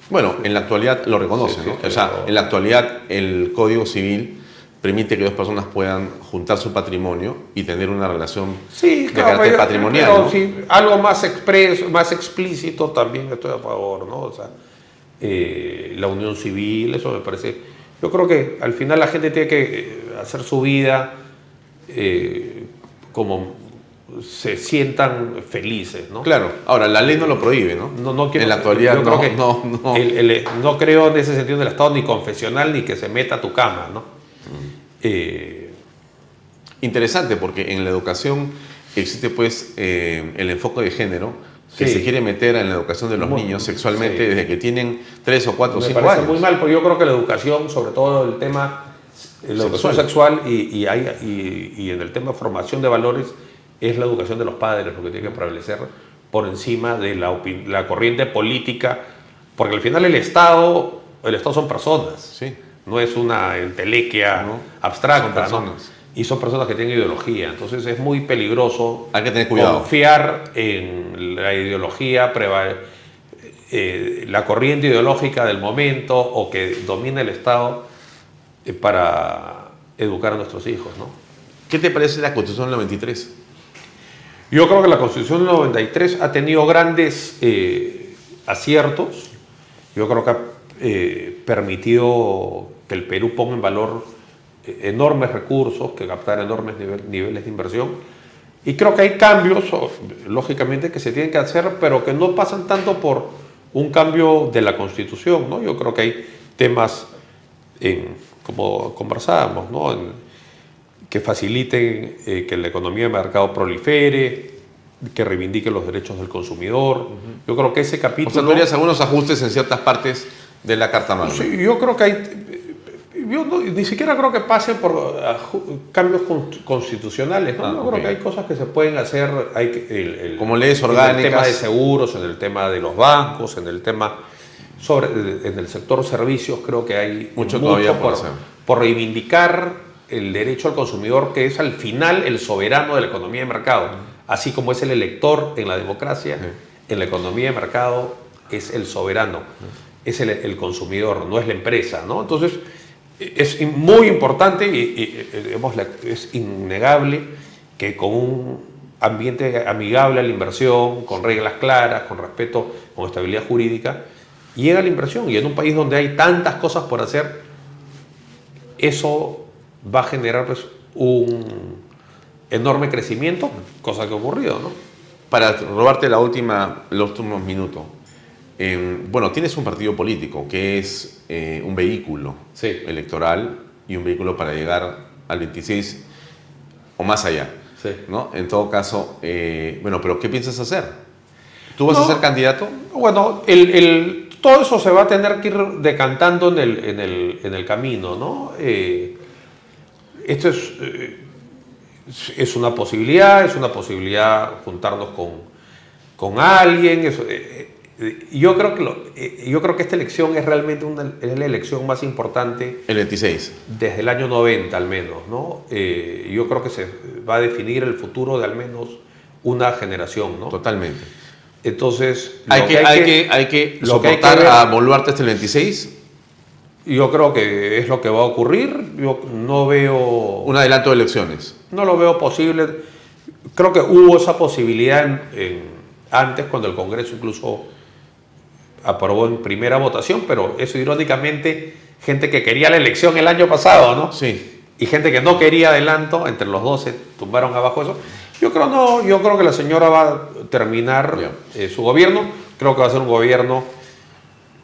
Bueno, en la actualidad lo reconoce, ¿no? o sea, en la actualidad el Código Civil permite que dos personas puedan juntar su patrimonio y tener una relación de carácter patrimonial. algo más expreso, más explícito también estoy a favor, ¿no? O sea, eh, la unión civil, eso me parece yo creo que al final la gente tiene que eh, hacer su vida eh, como se sientan felices, ¿no? Claro. Ahora, la ley no lo prohíbe, ¿no? No, no En la actualidad no, no, no. no creo en ese sentido del Estado ni confesional ni que se meta a tu cama, ¿no? Mm. Eh, Interesante, porque en la educación existe pues el enfoque de género, que se quiere meter en la educación de los niños sexualmente desde que tienen 3 o 4 o 5 años. muy mal, porque yo creo que la educación, sobre todo el tema la educación sexual y, y, hay, y, en el tema de formación de valores, es la educación de los padres lo que tiene que prevalecer por encima de la, la corriente política, porque al final el Estado, el Estado son personas, sí. no es una entelequia abstracta. Son personas y son personas que tienen ideología. Entonces es muy peligroso Hay que tener cuidado. confiar en la ideología, eh, la corriente ideológica del momento o que domina el Estado eh, para educar a nuestros hijos. ¿no? ¿Qué te parece la Constitución del 93? Yo creo que la Constitución del 93 ha tenido grandes eh, aciertos. Yo creo que ha permitido que el Perú ponga en valor enormes recursos, que captar enormes niveles de inversión. Y creo que hay cambios, lógicamente, que se tienen que hacer, pero que no pasan tanto por un cambio de la Constitución. ¿no? Yo creo que hay temas, como conversábamos, ¿no? Que faciliten eh, que la economía de mercado prolifere, que reivindique los derechos del consumidor. Yo creo que ese capítulo... O sea, algunos ajustes en ciertas partes de la Carta Magna. Sí, yo creo que hay yo ni siquiera creo que pase por cambios constitucionales. ¿no? Ah, creo que hay cosas que se pueden hacer. Hay el, Como leyes orgánicas. En el tema de seguros, en el tema de los bancos, en el tema. Sobre, en el sector servicios creo que hay mucho, todavía por, por reivindicar el derecho al consumidor, que es al final el soberano de la economía de mercado. Así como es el elector en la democracia, en la economía de mercado es el soberano, es el, el consumidor, no es la empresa. ¿no? Entonces, es muy importante y, es innegable que con un ambiente amigable a la inversión, con reglas claras, con respeto, con estabilidad jurídica, llega la inversión. Y en un país donde hay tantas cosas por hacer, eso va a generar pues, un enorme crecimiento, cosa que ha ocurrido. ¿no? Para robarte la última, los últimos minutos, bueno, tienes un partido político que es eh, un vehículo electoral y un vehículo para llegar al 26 o más allá. ¿no? En todo caso, eh, bueno, pero ¿qué piensas hacer? ¿Tú vas a ser candidato? Bueno, el, todo eso se va a tener que ir decantando en el, en el, en el camino, ¿no? Eh, esto es, es una posibilidad, es una posibilidad juntarnos con, con alguien, yo creo, que eh, yo creo que esta elección es realmente una, es la elección más importante. El 26. Desde el año 90 al menos, ¿no? Eh, yo creo que se va a definir el futuro de al menos una generación, ¿no? Totalmente. Entonces, hay que, hay que, hay que soportar a Boluarte hasta el 26. Yo creo que es lo que va a ocurrir. Yo no veo... Un adelanto de elecciones. No lo veo posible. Creo que hubo esa posibilidad antes, cuando el Congreso incluso aprobó en primera votación, pero eso irónicamente, gente que quería la elección el año pasado, ¿no? Sí. Y gente que no quería adelanto, entre los dos se tumbaron abajo eso. Yo creo no, yo creo que la señora va a terminar eh, su gobierno, creo que va a ser un gobierno,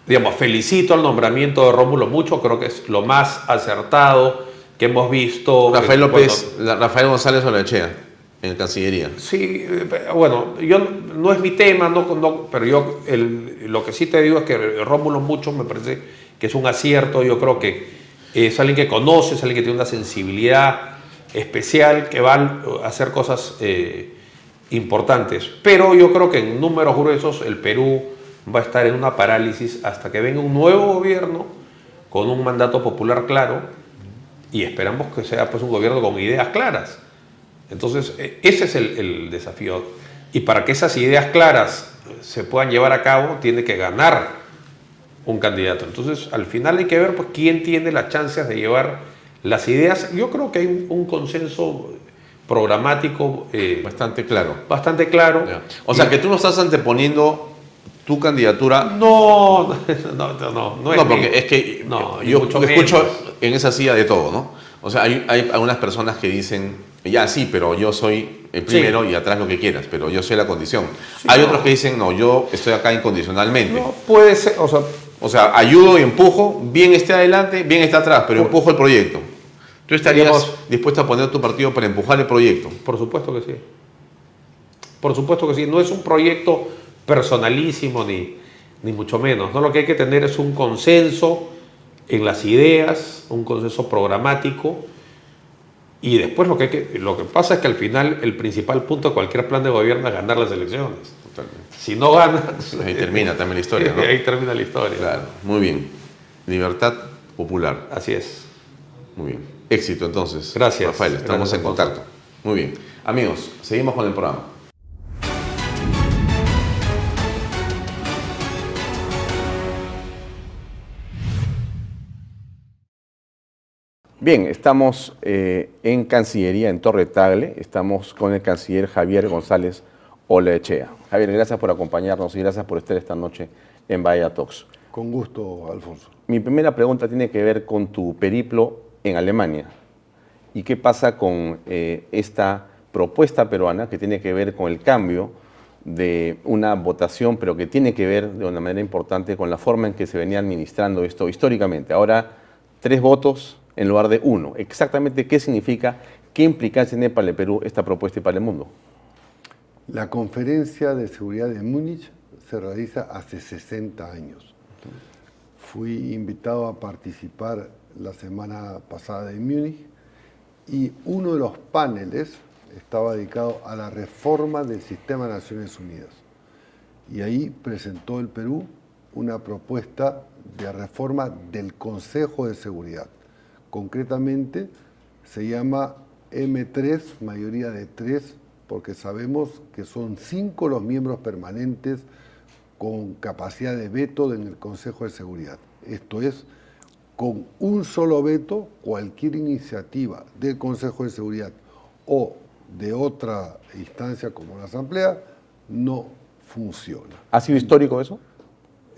digamos, felicito al nombramiento de Rómulo mucho, creo que es lo más acertado que hemos visto. Rafael López, Rafael González Olechea en Cancillería. Sí, bueno, yo no es mi tema, no, pero yo lo que sí te digo es que Rómulo Mucho me parece que es un acierto, yo creo que es alguien que conoce, es alguien que tiene una sensibilidad especial, que va a hacer cosas eh, importantes. Pero yo creo que en números gruesos el Perú va a estar en una parálisis hasta que venga un nuevo gobierno con un mandato popular claro y esperamos que sea pues un gobierno con ideas claras entonces, e, ese es el, desafío. Y para que esas ideas claras se puedan llevar a cabo, tiene que ganar un candidato. Entonces, al final hay que ver pues, quién tiene las chances de llevar las ideas. Yo creo que hay un, consenso programático eh, bastante claro. Bastante claro. O sea, que tú no estás anteponiendo tu candidatura. *laughs* No, no, no, no. No, no porque es que yo, escucho en esa silla de todo, ¿no? O sea, hay, hay algunas personas que dicen ya, sí, pero yo soy el primero y atrás lo que quieras, pero yo soy la condición. Hay otros que dicen, no, yo estoy acá incondicionalmente. No, puede ser, o sea... O sea, ayudo y empujo, bien esté adelante, bien esté atrás, pero empujo el proyecto. ¿Tú estarías dispuesto a poner tu partido para empujar el proyecto? Por supuesto que sí. Por supuesto que sí. No es un proyecto personalísimo ni, ni mucho menos. ¿no? Lo que hay que tener es un consenso en las ideas, un consenso programático y después lo que, que, lo que pasa es que al final el principal punto de cualquier plan de gobierno es ganar las elecciones. Si no ganas... Ahí termina también la historia, *laughs* ¿no? Ahí termina la historia. Claro, muy bien. Libertad popular. Así es. Muy bien. Éxito entonces. Gracias. Rafael, estamos en contacto. Muy bien. Amigos, seguimos con el programa. Bien, estamos eh, en Cancillería, en Torre Tagle. Estamos con el canciller Javier González Olechea. Javier, gracias por acompañarnos y gracias por estar esta noche en Bahía Talks. Con gusto, Alfonso. Mi primera pregunta tiene que ver con tu periplo en Alemania. ¿Y qué pasa con eh, esta propuesta peruana que tiene que ver con el cambio de una votación, pero que tiene que ver de una manera importante con la forma en que se venía administrando esto históricamente? Ahora, tres votos en lugar de uno. Exactamente qué significa, qué implicancia tiene para el Perú esta propuesta y para el mundo. La conferencia de seguridad de Múnich se realiza hace 60 años. Fui invitado a participar la semana pasada en Múnich y uno de los paneles estaba dedicado a la reforma del sistema de Naciones Unidas. Y ahí presentó el Perú una propuesta de reforma del Consejo de Seguridad. Concretamente se llama M3, mayoría de tres, porque sabemos que son cinco los miembros permanentes con capacidad de veto en el Consejo de Seguridad. Esto es, con un solo veto, cualquier iniciativa del Consejo de Seguridad o de otra instancia como la Asamblea no funciona. ¿Ha sido histórico eso?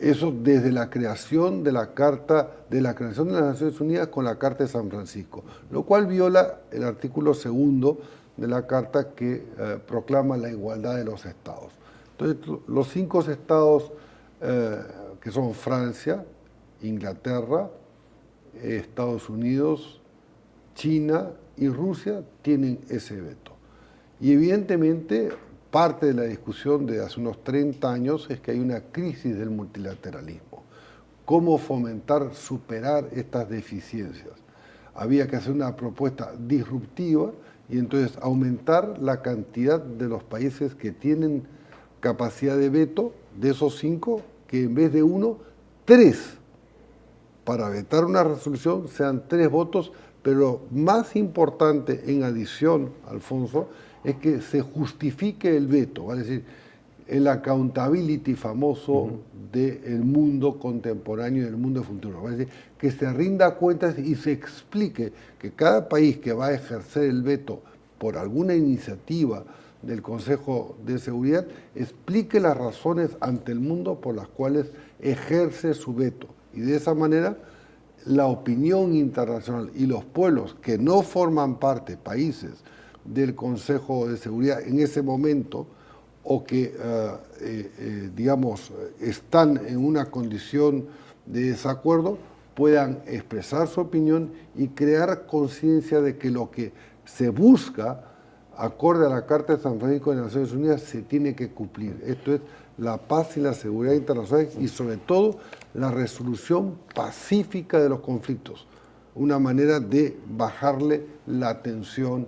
Eso desde la creación de la Carta, de la creación de las Naciones Unidas con la Carta de San Francisco, lo cual viola el artículo segundo de la Carta que eh, proclama la igualdad de los estados. Entonces, los cinco estados eh, que son Francia, Inglaterra, Estados Unidos, China y Rusia tienen ese veto. Y evidentemente parte de la discusión de hace unos 30 años es que hay una crisis del multilateralismo. ¿Cómo fomentar, superar estas deficiencias? Había que hacer una propuesta disruptiva y entonces aumentar la cantidad de los países que tienen capacidad de veto, de esos cinco, que en vez de uno, tres. Para vetar una resolución sean tres votos, pero más importante en adición, Alfonso, es que se justifique el veto, es decir, el accountability famoso del mundo contemporáneo y del mundo futuro. Es decir, que se rinda cuentas y se explique que cada país que va a ejercer el veto por alguna iniciativa del Consejo de Seguridad explique las razones ante el mundo por las cuales ejerce su veto. Y de esa manera la opinión internacional y los pueblos que no forman parte, países, del Consejo de Seguridad en ese momento o que, eh, eh, eh, digamos, están en una condición de desacuerdo, puedan expresar su opinión y crear conciencia de que lo que se busca, acorde a la Carta de San Francisco de Naciones Unidas, se tiene que cumplir. Esto es la paz y la seguridad internacional y sobre todo la resolución pacífica de los conflictos, una manera de bajarle la tensión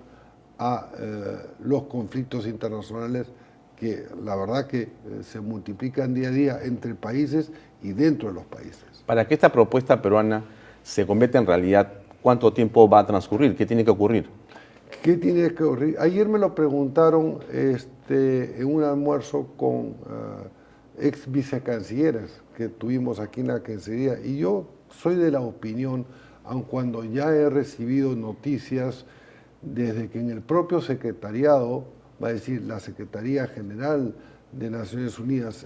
a eh, los conflictos internacionales que la verdad que eh, se multiplican día a día entre países y dentro de los países. Para que esta propuesta peruana se convierta en realidad, ¿cuánto tiempo va a transcurrir? ¿Qué tiene que ocurrir? ¿Qué tiene que ocurrir? Ayer me lo preguntaron este, en un almuerzo con eh, ex vicecancilleres que tuvimos aquí en la Cancillería y yo soy de la opinión, aun cuando ya he recibido noticias desde que en el propio secretariado, va a decir la Secretaría General de Naciones Unidas,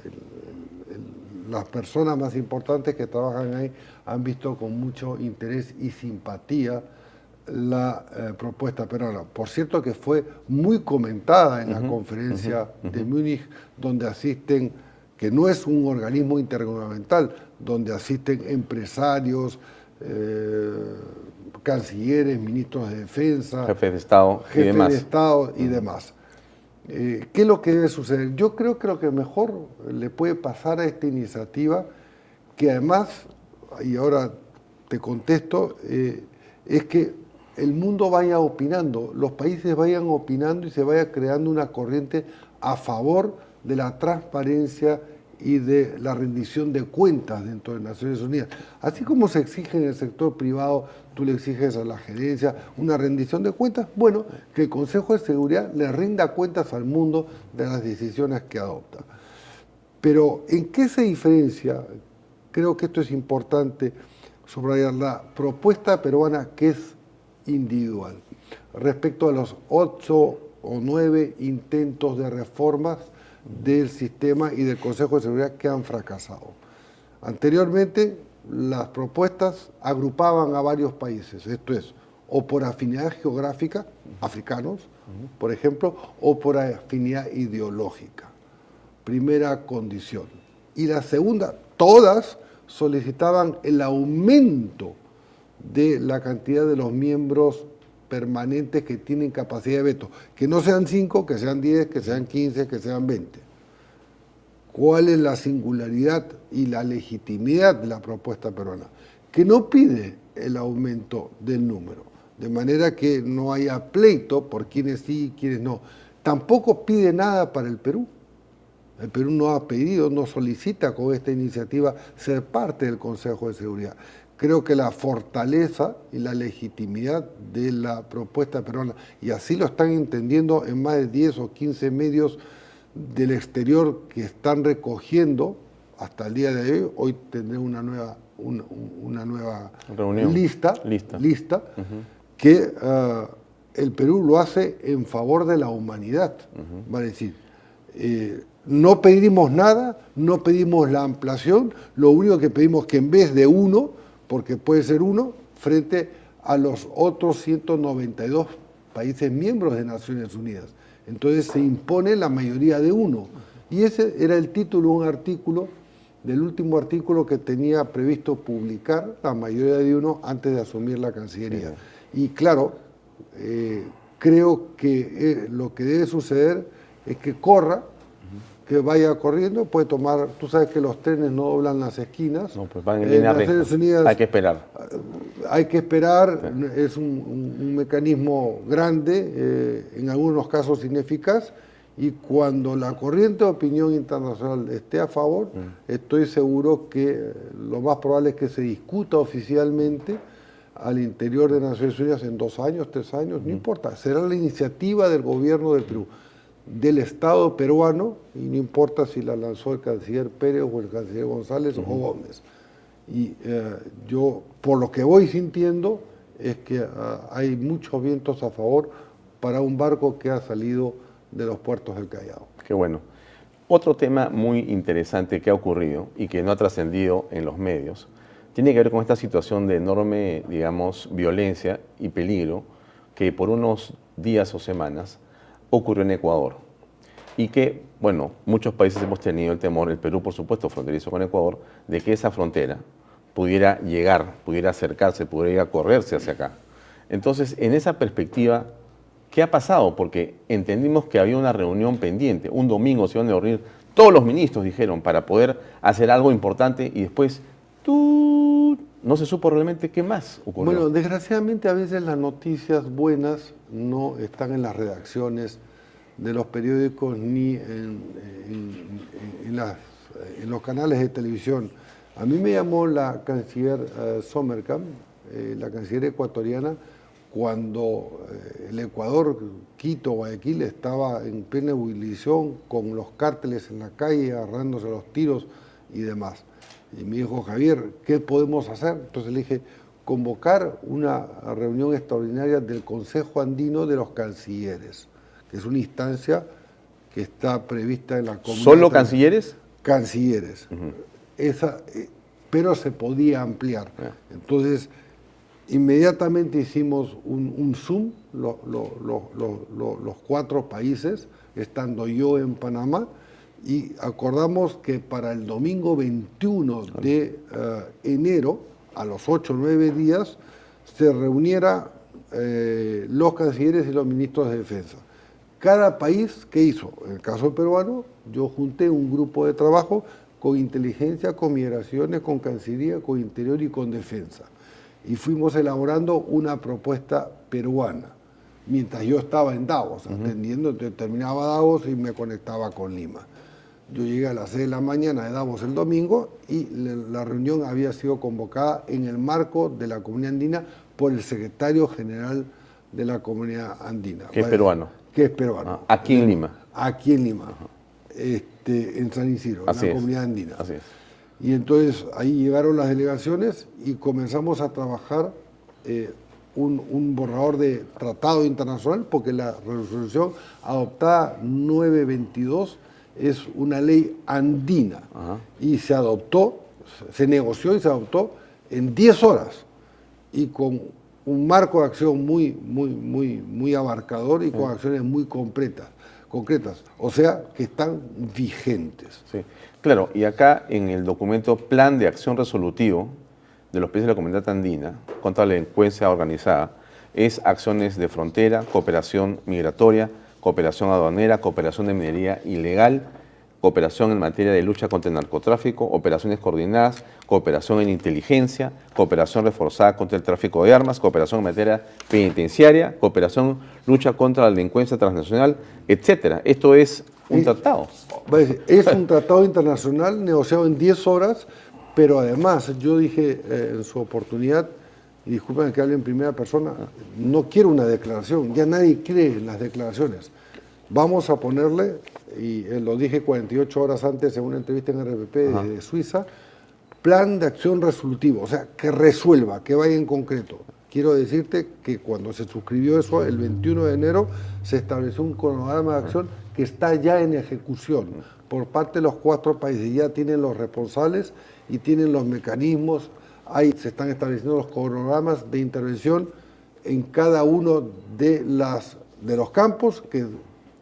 las personas más importantes que trabajan ahí han visto con mucho interés y simpatía la eh, propuesta peruana. Por cierto que fue muy comentada en la conferencia de Múnich, donde asisten, que no es un organismo intergubernamental, donde asisten empresarios, eh, cancilleres, ministros de defensa, jefes de Estado y demás. de Estado y demás. Eh, ¿Qué es lo que debe suceder? Yo creo que lo que mejor le puede pasar a esta iniciativa, que además, y ahora te contesto, eh, es que el mundo vaya opinando, los países vayan opinando y se vaya creando una corriente a favor de la transparencia y de la rendición de cuentas dentro de Naciones Unidas. Así como se exige en el sector privado, tú le exiges a la gerencia una rendición de cuentas, bueno, que el Consejo de Seguridad le rinda cuentas al mundo de las decisiones que adopta. Pero ¿en qué se diferencia? Creo que esto es importante subrayar la propuesta peruana que es individual respecto a los ocho o nueve intentos de reformas del sistema y del Consejo de Seguridad que han fracasado. Anteriormente, las propuestas agrupaban a varios países, esto es, o por afinidad geográfica, africanos, por ejemplo, o por afinidad ideológica. Primera condición. Y la segunda, todas solicitaban el aumento de la cantidad de los miembros permanentes que tienen capacidad de veto. Que no sean 5, que sean 10, que sean 15, que sean 20. ¿Cuál es la singularidad y la legitimidad de la propuesta peruana? Que no pide el aumento del número, de manera que no haya pleito por quienes sí y quienes no. Tampoco pide nada para el Perú. El Perú no ha pedido, no solicita con esta iniciativa ser parte del Consejo de Seguridad creo que la fortaleza y la legitimidad de la propuesta peruana, y así lo están entendiendo en más de 10 o 15 medios del exterior que están recogiendo hasta el día de hoy, hoy tendré una nueva, una, nueva lista, lista. que ah, el Perú lo hace en favor de la humanidad, va a decir. Eh, no pedimos nada, no pedimos la ampliación, lo único que pedimos es que en vez de uno, porque puede ser uno frente a los otros 192 países miembros de Naciones Unidas. Entonces se impone la mayoría de uno. Y ese era el título un artículo, del último artículo que tenía previsto publicar la mayoría de uno antes de asumir la Cancillería. Y claro, eh, creo que eh, lo que debe suceder es que corra que vaya corriendo, puede tomar, tú sabes que los trenes no doblan las esquinas. No, pues van en, línea recta. hay que esperar. Eh, hay que esperar, es un, mecanismo grande, eh, en algunos casos ineficaz, y cuando la corriente de opinión internacional esté a favor, mm. estoy seguro que lo más probable es que se discuta oficialmente al interior de Naciones Unidas en dos años, tres años, no importa, será la iniciativa del gobierno del Perú del Estado peruano, y no importa si la lanzó el canciller Pérez o el canciller González o Gómez. Y eh, yo, por lo que voy sintiendo, es que ah, hay muchos vientos a favor para un barco que ha salido de los puertos del Callao. Qué bueno. Otro tema muy interesante que ha ocurrido y que no ha trascendido en los medios tiene que ver con esta situación de enorme, digamos, violencia y peligro que por unos días o semanas ocurrió en Ecuador. Y que, bueno, muchos países hemos tenido el temor, el Perú por supuesto fronterizo con Ecuador, de que esa frontera pudiera llegar, pudiera acercarse, pudiera correrse hacia acá. Entonces, en esa perspectiva, ¿qué ha pasado? Porque entendimos que había una reunión pendiente. Un domingo se iban a reunir todos los ministros, dijeron, para poder hacer algo importante y después, no se supo realmente qué más ocurrió. Bueno, desgraciadamente a veces las noticias buenas no están en las redacciones de los periódicos ni en, los canales de televisión. A mí me llamó la canciller uh, Sommerkamp, eh, la canciller ecuatoriana, cuando eh, el Ecuador, Quito, Guayaquil, estaba en plena ebullición con los cárteles en la calle, agarrándose los tiros y demás. Y me dijo, Javier, ¿qué podemos hacer? Entonces le dije, convocar una reunión extraordinaria del Consejo Andino de los Cancilleres, que es una instancia que está prevista en la Comunidad. ¿Solo cancilleres? Cancilleres. Esa, eh, pero se podía ampliar. Entonces, inmediatamente hicimos un, Zoom, los cuatro países, estando yo en Panamá, y acordamos que para el domingo 21 de eh, enero, a los 8 o 9 días se reuniera eh, los cancilleres y los ministros de defensa. Cada país, ¿qué hizo? En el caso peruano, yo junté un grupo de trabajo con inteligencia, con migraciones, con cancillería, con interior y con defensa. Y fuimos elaborando una propuesta peruana, mientras yo estaba en Davos, atendiendo, terminaba Davos y me conectaba con Lima. Yo llegué a las 6 de la mañana de Davos el domingo y la reunión había sido convocada en el marco de la comunidad andina por el secretario general de la comunidad andina. Que es peruano. Que es peruano. Ah, aquí en Lima. Aquí en Lima. Este, en San Isidro, en la comunidad andina. Así es. Y entonces ahí llegaron las delegaciones y comenzamos a trabajar eh, un, un, borrador de tratado internacional, porque la resolución adoptada 922 es una ley andina. Y se adoptó, se negoció y se adoptó en 10 horas. Y con un marco de acción muy, muy, muy, muy abarcador y con acciones muy concretas, concretas, o sea, que están vigentes. Sí, claro, y acá en el documento Plan de Acción Resolutivo de los países de la Comunidad Andina contra la delincuencia organizada es acciones de frontera, cooperación migratoria, cooperación aduanera, cooperación de minería ilegal, cooperación en materia de lucha contra el narcotráfico, operaciones coordinadas, cooperación en inteligencia, cooperación reforzada contra el tráfico de armas, cooperación en materia penitenciaria, cooperación, lucha contra la delincuencia transnacional, etcétera. Esto es un tratado. Es un tratado internacional negociado en 10 horas, pero además yo dije eh, en su oportunidad, y disculpen que hable en primera persona, no quiero una declaración, ya nadie cree en las declaraciones. Vamos a ponerle y eh, lo dije 48 horas antes en una entrevista en RPP de, Suiza, plan de acción resolutivo, o sea, que resuelva, que vaya en concreto. Quiero decirte que cuando se suscribió eso, el 21 de enero, se estableció un cronograma de acción que está ya en ejecución por parte de los cuatro países. Ya tienen los responsables y tienen los mecanismos. Ahí se están estableciendo los cronogramas de intervención en cada uno de, las, de los campos que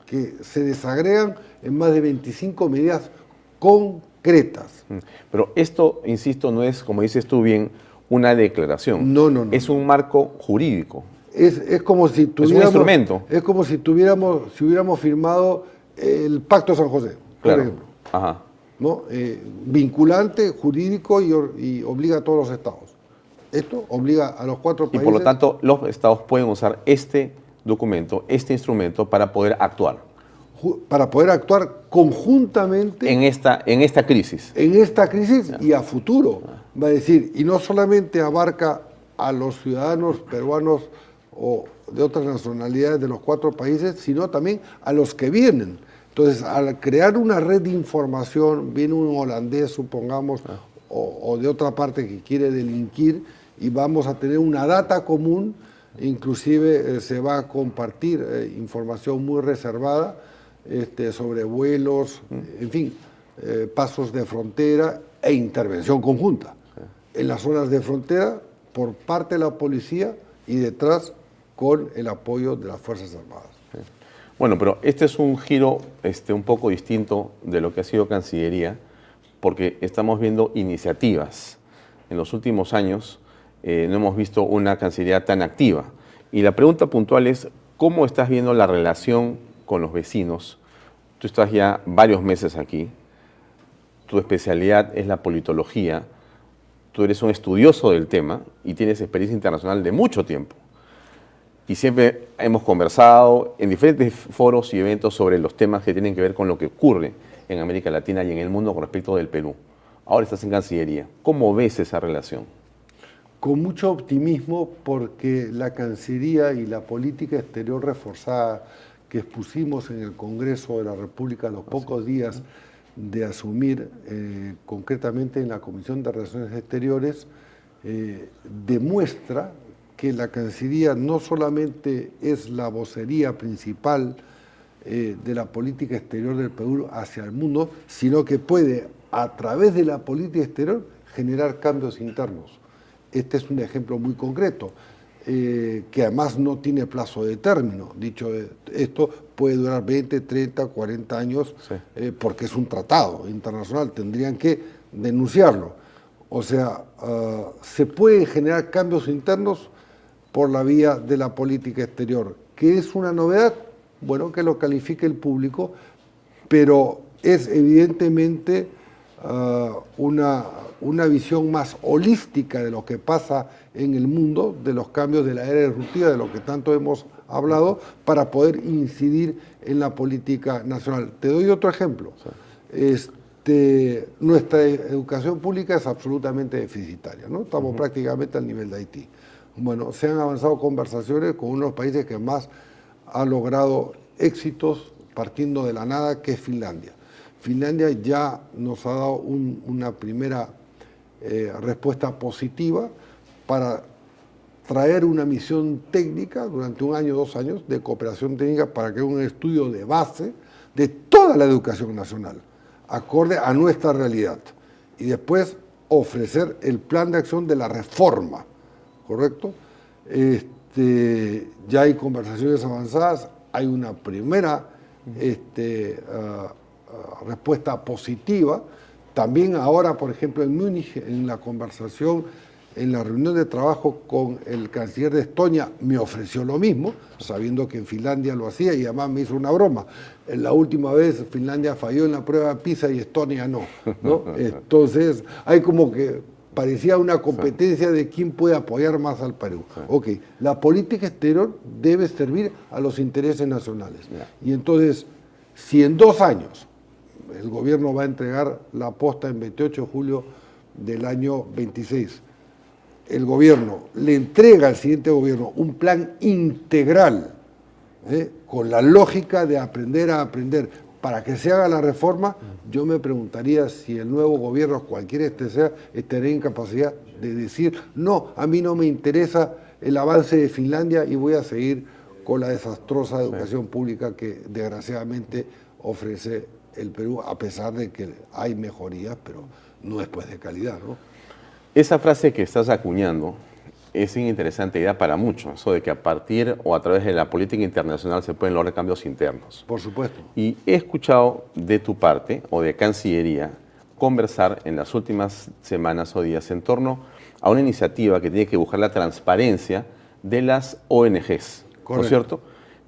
que se desagregan en más de 25 medidas concretas. Mm. Pero esto, insisto, no es, como dices tú bien, una declaración. No, no, no. Es un marco jurídico. Es, como si tuviéramos... Es un instrumento. Es como si tuviéramos, si hubiéramos firmado el Pacto de San José, por ejemplo. Ajá. ¿No? Eh, vinculante, jurídico y, y, obliga a todos los estados. Esto obliga a los cuatro países. Y por lo tanto, los estados pueden usar este documento, este instrumento para poder actuar. Para poder actuar conjuntamente. En esta, en esta crisis. En esta crisis y a futuro. Va a decir, y no solamente abarca a los ciudadanos peruanos o de otras nacionalidades de los cuatro países, sino también a los que vienen. Entonces, al crear una red de información, viene un holandés, supongamos, ah. o, o, de otra parte que quiere delinquir, y vamos a tener una data común Inclusive eh, se va a compartir eh, información muy reservada este, sobre vuelos, mm. en fin, eh, pasos de frontera e intervención conjunta. En las zonas de frontera por parte de la policía y detrás con el apoyo de las Fuerzas Armadas. Bueno, pero este es un giro este, un poco distinto de lo que ha sido Cancillería, porque estamos viendo iniciativas. En los últimos años eh, no hemos visto una Cancillería tan activa. Y la pregunta puntual es, ¿cómo estás viendo la relación con los vecinos? Tú estás ya varios meses aquí, tu especialidad es la politología, tú eres un estudioso del tema y tienes experiencia internacional de mucho tiempo. Y siempre hemos conversado en diferentes foros y eventos sobre los temas que tienen que ver con lo que ocurre en América Latina y en el mundo con respecto del Perú. Ahora estás en Cancillería. ¿Cómo ves esa relación? con mucho optimismo porque la Cancillería y la política exterior reforzada que expusimos en el Congreso de la República a los pocos días de asumir eh, concretamente en la Comisión de Relaciones Exteriores, eh, demuestra que la Cancillería no solamente es la vocería principal eh, de la política exterior del Perú hacia el mundo, sino que puede, a través de la política exterior, generar cambios internos. Este es un ejemplo muy concreto, eh, que además no tiene plazo de término. Dicho esto, puede durar 20, 30, 40 años, eh, porque es un tratado internacional, tendrían que denunciarlo. O sea, ah, se pueden generar cambios internos por la vía de la política exterior. ¿Qué es una novedad? Bueno, que lo califique el público, pero es evidentemente ah, una una visión más holística de lo que pasa en el mundo, de los cambios de la era disruptiva, de lo que tanto hemos hablado, para poder incidir en la política nacional. Te doy otro ejemplo. Este, nuestra educación pública es absolutamente deficitaria, ¿no? Estamos prácticamente al nivel de Haití. Bueno, se han avanzado conversaciones con unos países que más ha logrado éxitos partiendo de la nada, que es Finlandia. Finlandia ya nos ha dado una primera eh, respuesta positiva para traer una misión técnica durante un año, dos años, de cooperación técnica para que un estudio de base de toda la educación nacional, acorde a nuestra realidad. Y después ofrecer el plan de acción de la reforma, ¿correcto? Este, ya hay conversaciones avanzadas, hay una primera este, ah, ah, respuesta positiva. También ahora, por ejemplo, en Múnich, en la conversación, en la reunión de trabajo con el canciller de Estonia, me ofreció lo mismo, sabiendo que en Finlandia lo hacía y además me hizo una broma. La última vez Finlandia falló en la prueba PISA y Estonia no. ¿no? *laughs* Entonces, hay como que parecía una competencia de quién puede apoyar más al Perú. Ok, la política exterior debe servir a los intereses nacionales. Y entonces, si en dos años el gobierno va a entregar la posta en 28 de julio del año 26, el gobierno le entrega al siguiente gobierno un plan integral, ¿eh? con la lógica de aprender a aprender, para que se haga la reforma, yo me preguntaría si el nuevo gobierno, cualquiera este sea, estaría en capacidad de decir, no, a mí no me interesa el avance de Finlandia y voy a seguir con la desastrosa educación pública que desgraciadamente ofrece el Perú, a pesar de que hay mejorías, pero no es pues de calidad. ¿no? Esa frase que estás acuñando, es una interesante idea para muchos, eso de que a partir o a través de la política internacional se pueden lograr cambios internos. Por supuesto. Y he escuchado de tu parte o de Cancillería conversar en las últimas semanas o días en torno a una iniciativa que tiene que buscar la transparencia de las ONGs, ¿no es cierto?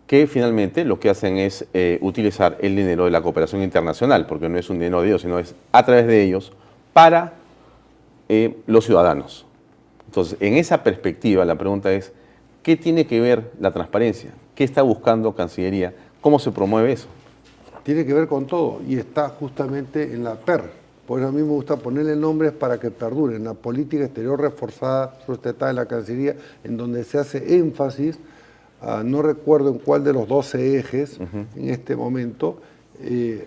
Que finalmente lo que hacen es eh, utilizar el dinero de la cooperación internacional, porque no es un dinero de ellos, sino es a través de ellos para eh, los ciudadanos. Entonces, en esa perspectiva, la pregunta es, ¿qué tiene que ver la transparencia? ¿Qué está buscando Cancillería? ¿Cómo se promueve eso? Tiene que ver con todo y está justamente en la PER. Por eso a mí me gusta ponerle nombres para que perduren. La política exterior reforzada, sustentada en la Cancillería, en donde se hace énfasis, no recuerdo en cuál de los 12 ejes en este momento, eh,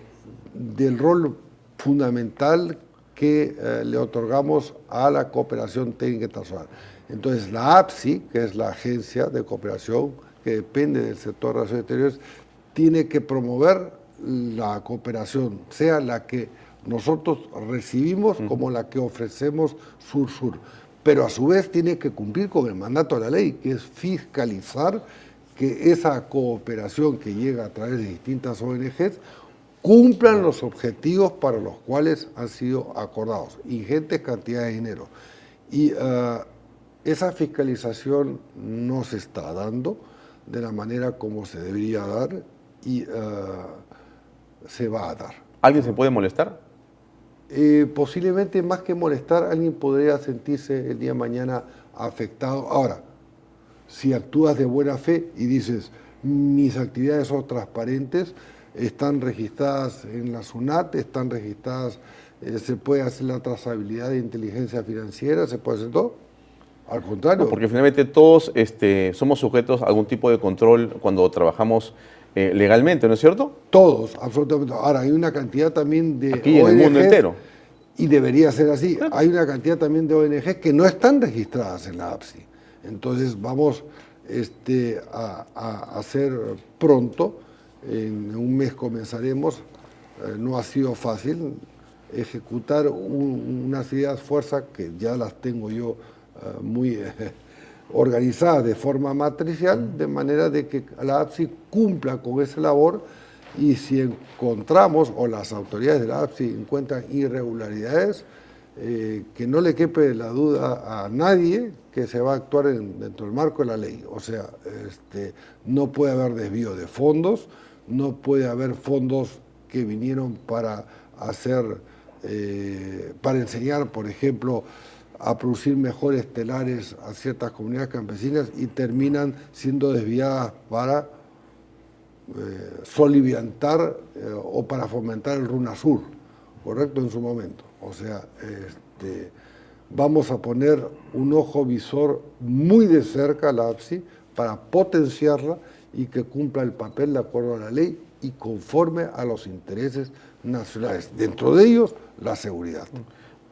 del rol fundamental que eh, le otorgamos a la cooperación técnica internacional. Entonces, la APSI, que es la agencia de cooperación que depende del sector de relaciones exteriores, tiene que promover la cooperación, sea la que nosotros recibimos como la que ofrecemos sur-sur. Pero a su vez tiene que cumplir con el mandato de la ley, que es fiscalizar que esa cooperación que llega a través de distintas ONGs cumplan los objetivos para los cuales han sido acordados, ingentes cantidades de dinero. Y eh, esa fiscalización no se está dando de la manera como se debería dar y eh, se va a dar. ¿Alguien se puede molestar? Eh, posiblemente más que molestar, alguien podría sentirse el día de mañana afectado. Ahora, si actúas de buena fe y dices, mis actividades son transparentes, están registradas en la SUNAT, están registradas, eh, se puede hacer la trazabilidad de inteligencia financiera, se puede hacer todo. Al contrario. porque finalmente todos este, somos sujetos a algún tipo de control cuando trabajamos eh, legalmente, ¿no es cierto? Todos, absolutamente. Ahora, hay una cantidad también de Aquí en el mundo entero. Y debería ser así. Hay una cantidad también de ONG que no están registradas en la APSI. Entonces vamos este, a, a hacer pronto en un mes comenzaremos. Eh, no ha sido fácil ejecutar unas ideas fuerza que ya las tengo yo eh, muy eh, *laughs* organizadas de forma matricial, de manera de que la APSI cumpla con esa labor y si encontramos, o las autoridades de la APSI encuentran irregularidades, que no le quepe la duda a nadie que se va a actuar dentro del marco de la ley. O sea, este, no puede haber desvío de fondos, no puede haber fondos que vinieron para hacer, eh, para enseñar, por ejemplo, a producir mejores telares a ciertas comunidades campesinas y terminan siendo desviadas para eh, soliviantar eh, o para fomentar el RUNASUR, ¿correcto? En su momento. O sea, este, vamos a poner un ojo visor muy de cerca a la APSI para potenciarla y que cumpla el papel de acuerdo a la ley y conforme a los intereses nacionales. Dentro de ellos, la seguridad.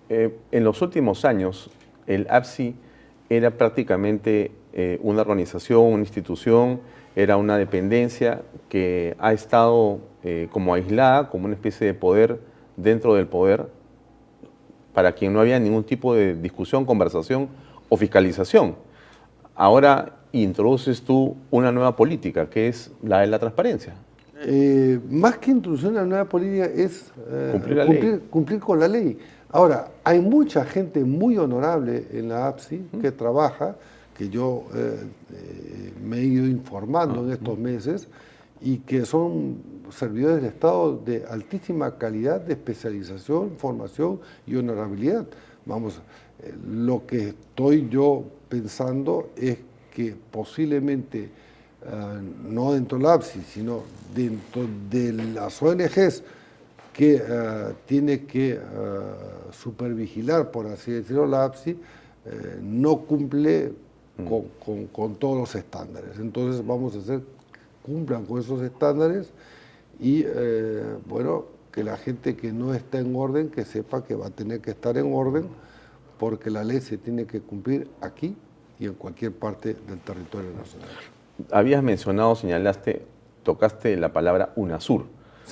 Eh, en los últimos años, el APSI era prácticamente eh, una organización, una institución, era una dependencia que ha estado eh, como aislada, como una especie de poder dentro del poder, para quien no había ningún tipo de discusión, conversación o fiscalización ahora introduces tú una nueva política, que es la de la transparencia. Eh, más que introducir una nueva política es cumplir, cumplir, con la ley. Ahora, hay mucha gente muy honorable en la APSI que trabaja, que yo me he ido informando en estos meses, y que son servidores del Estado de altísima calidad de especialización, formación y honorabilidad. Vamos, eh, lo que estoy yo pensando es que posiblemente, eh, no dentro de la APSI, sino dentro de las ONGs que uh, tiene que supervigilar, por así decirlo, la APSI, no cumple mm. con, con, con todos los estándares. Entonces vamos a hacer cumplan con esos estándares y, eh, bueno, que la gente que no está en orden, que sepa que va a tener que estar en orden, porque la ley se tiene que cumplir aquí y en cualquier parte del territorio nacional. Habías mencionado, señalaste, tocaste la palabra UNASUR,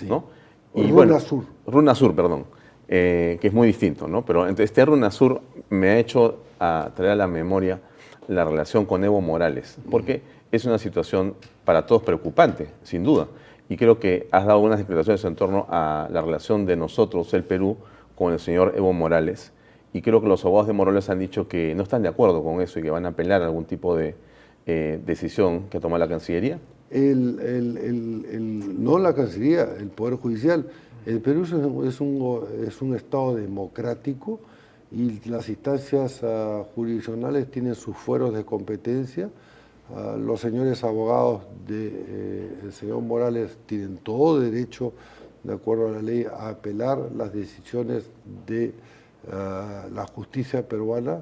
¿no? Y RUNASUR. RUNASUR, perdón, eh, que es muy distinto, ¿no? Pero este RUNASUR me ha hecho a traer a la memoria la relación con Evo Morales, porque es una situación para todos preocupante, sin duda. Y creo que has dado unas declaraciones en torno a la relación de nosotros, el Perú, con el señor Evo Morales. Y creo que los abogados de Morales han dicho que no están de acuerdo con eso y que van a apelar a algún tipo de eh, decisión que toma la Cancillería. no la Cancillería, el Poder Judicial. El Perú es un, es un Estado democrático y las instancias uh, jurisdiccionales tienen sus fueros de competencia los señores abogados del eh, señor Morales tienen todo derecho, de acuerdo a la ley, a apelar las decisiones de ah, la justicia peruana,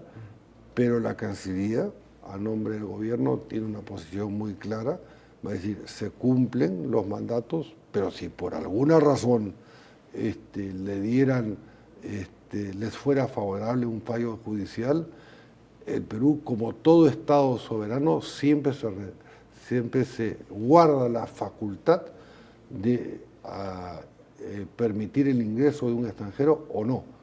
pero la Cancillería, a nombre del gobierno, tiene una posición muy clara, va a decir, se cumplen los mandatos, pero si por alguna razón este, le dieran, este, les fuera favorable un fallo judicial, el Perú, como todo Estado soberano, siempre se, siempre se guarda la facultad de ah, eh, permitir el ingreso de un extranjero o no.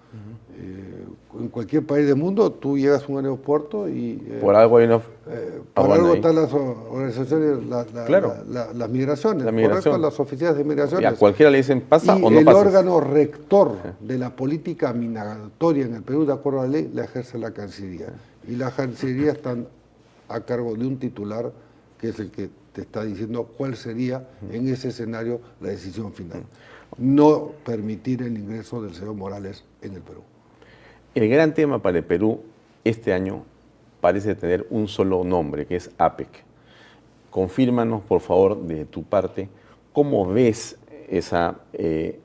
Eh, en cualquier país del mundo tú llegas a un aeropuerto y... Eh, por algo hay por algo están las organizaciones, las migraciones, la las oficinas de migraciones. Y a cualquiera le dicen pasa o no el órgano rector de la política migratoria en el Perú, de acuerdo a la ley, la ejerce la Cancillería. Y la Cancillería están a cargo de un titular que es el que te está diciendo cuál sería en ese escenario la decisión final. No permitir el ingreso del señor Morales en el Perú. El gran tema para el Perú este año parece tener un solo nombre, que es APEC. Confírmanos, por favor, de tu parte, cómo ves esa eh,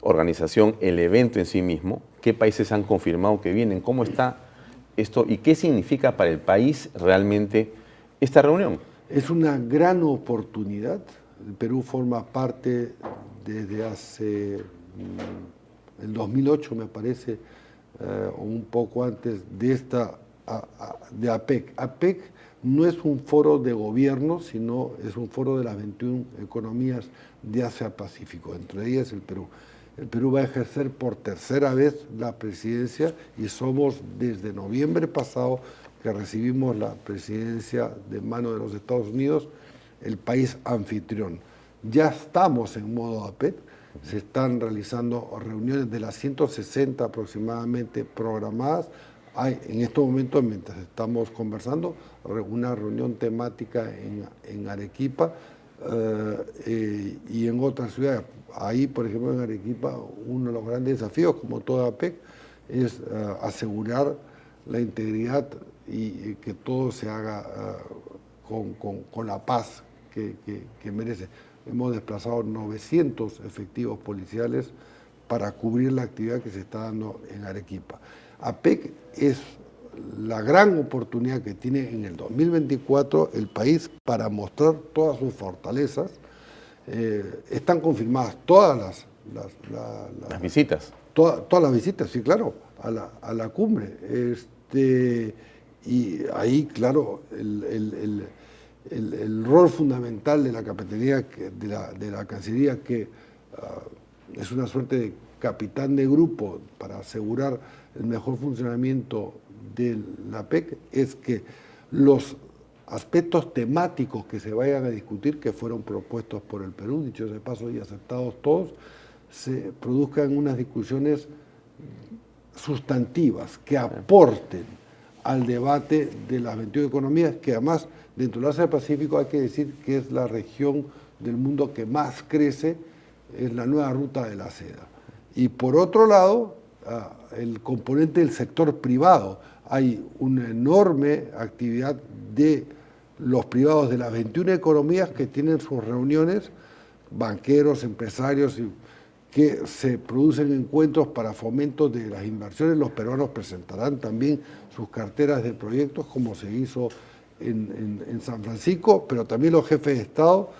organización, el evento en sí mismo, qué países han confirmado que vienen, cómo está esto y qué significa para el país realmente esta reunión. Es una gran oportunidad. El Perú forma parte desde hace mm, el 2008, me parece, eh, o un poco antes de esta de APEC. APEC no es un foro de gobierno, sino es un foro de las 21 economías de Asia-Pacífico, entre ellas el Perú. El Perú va a ejercer por tercera vez la presidencia y somos desde noviembre pasado que recibimos la presidencia de mano de los Estados Unidos, el país anfitrión. Ya estamos en modo APEC, se están realizando reuniones de las 160 aproximadamente programadas. Hay en estos momentos, mientras estamos conversando, una reunión temática en, Arequipa eh, eh, y en otras ciudades ahí, por ejemplo, en Arequipa, uno de los grandes desafíos, como toda APEC, es eh, asegurar la integridad y, que todo se haga con, la paz que, merece. Hemos desplazado 900 efectivos policiales para cubrir la actividad que se está dando en Arequipa. APEC es la gran oportunidad que tiene en el 2024 el país para mostrar todas sus fortalezas, eh, están confirmadas todas las, las, visitas. todas las visitas, sí, claro, a la, a la cumbre. Este, y ahí, claro, el, rol fundamental de la la, de la Cancillería, que ah, es una suerte de capitán de grupo para asegurar el mejor funcionamiento de la PEC, es que los aspectos temáticos que se vayan a discutir, que fueron propuestos por el Perú, dicho de paso y aceptados todos, se produzcan unas discusiones sustantivas que aporten al debate de las 21 economías, que además dentro del Asia Pacífico hay que decir que es la región del mundo que más crece, en la nueva ruta de la seda. Y por otro lado, ah, el componente del sector privado. Hay una enorme actividad de los privados de las 21 economías que tienen sus reuniones, banqueros, empresarios, que se producen encuentros para fomento de las inversiones. Los peruanos presentarán también sus carteras de proyectos, como se hizo en, San Francisco, pero también los jefes de Estado,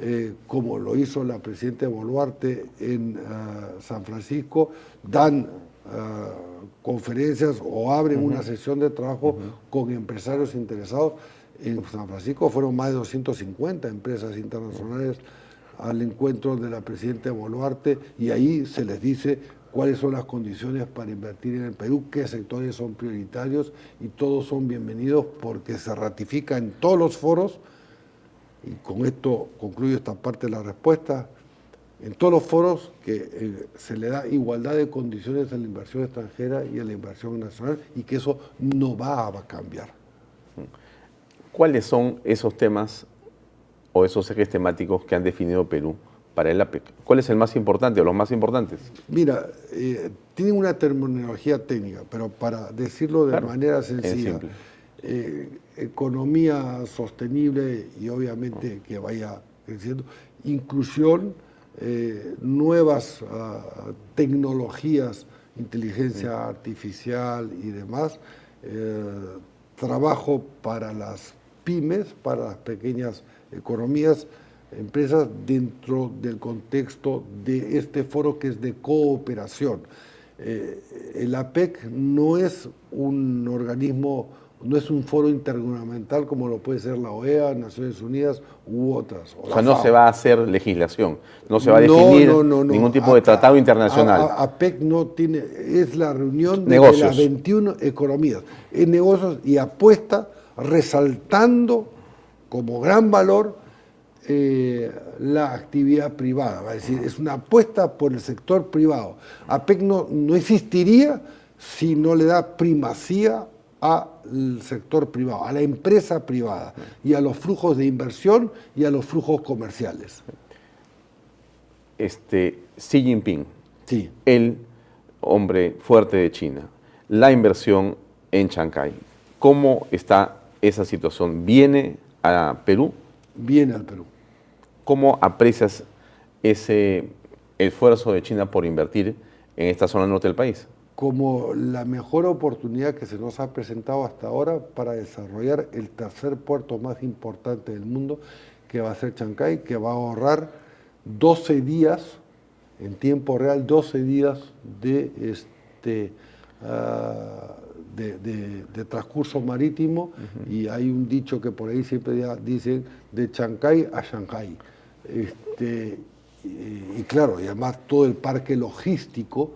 eh, como lo hizo la presidenta Boluarte en ah, San Francisco, dan ah, conferencias o abren una sesión de trabajo con empresarios interesados. En San Francisco fueron más de 250 empresas internacionales al encuentro de la presidenta Boluarte y ahí se les dice cuáles son las condiciones para invertir en el Perú, qué sectores son prioritarios y todos son bienvenidos porque se ratifica en todos los foros, y con esto concluyo esta parte de la respuesta, en todos los foros que eh, se le da igualdad de condiciones a la inversión extranjera y a la inversión nacional y que eso no va a cambiar. ¿Cuáles son esos temas o esos ejes temáticos que han definido Perú para el APEC? ¿Cuál es el más importante o los más importantes? Mira, eh, tienen una terminología técnica, pero para decirlo de manera sencilla, eh, economía sostenible y obviamente que vaya creciendo, inclusión, eh, nuevas ah, tecnologías, inteligencia artificial y demás, trabajo para las pymes, para las pequeñas economías, empresas dentro del contexto de este foro que es de cooperación. Eh, el APEC no es un organismo, no es un foro intergubernamental como lo puede ser la OEA, Naciones Unidas u otras. O, sea, no se va a hacer legislación, no se va a definir ningún tipo de tratado internacional. APEC no tiene, es la reunión de las 21 economías, en negocios y apuesta resaltando como gran valor eh, la actividad privada, es decir, es una apuesta por el sector privado. APEC no, no existiría si no le da primacía al sector privado, a la empresa privada y a los flujos de inversión y a los flujos comerciales. Este, Xi Jinping, sí. el hombre fuerte de China, la inversión en Shanghái, ¿cómo está esa situación? ¿Viene a Perú? Viene al Perú. ¿Cómo aprecias ese esfuerzo de China por invertir en esta zona norte del país? Como la mejor oportunidad que se nos ha presentado hasta ahora para desarrollar el tercer puerto más importante del mundo, que va a ser Chancay, que va a ahorrar 12 días, en tiempo real, 12 días de este, ah, de, transcurso marítimo y hay un dicho que por ahí siempre dicen de Chancay a Shanghai. Este, y, claro, y además todo el parque logístico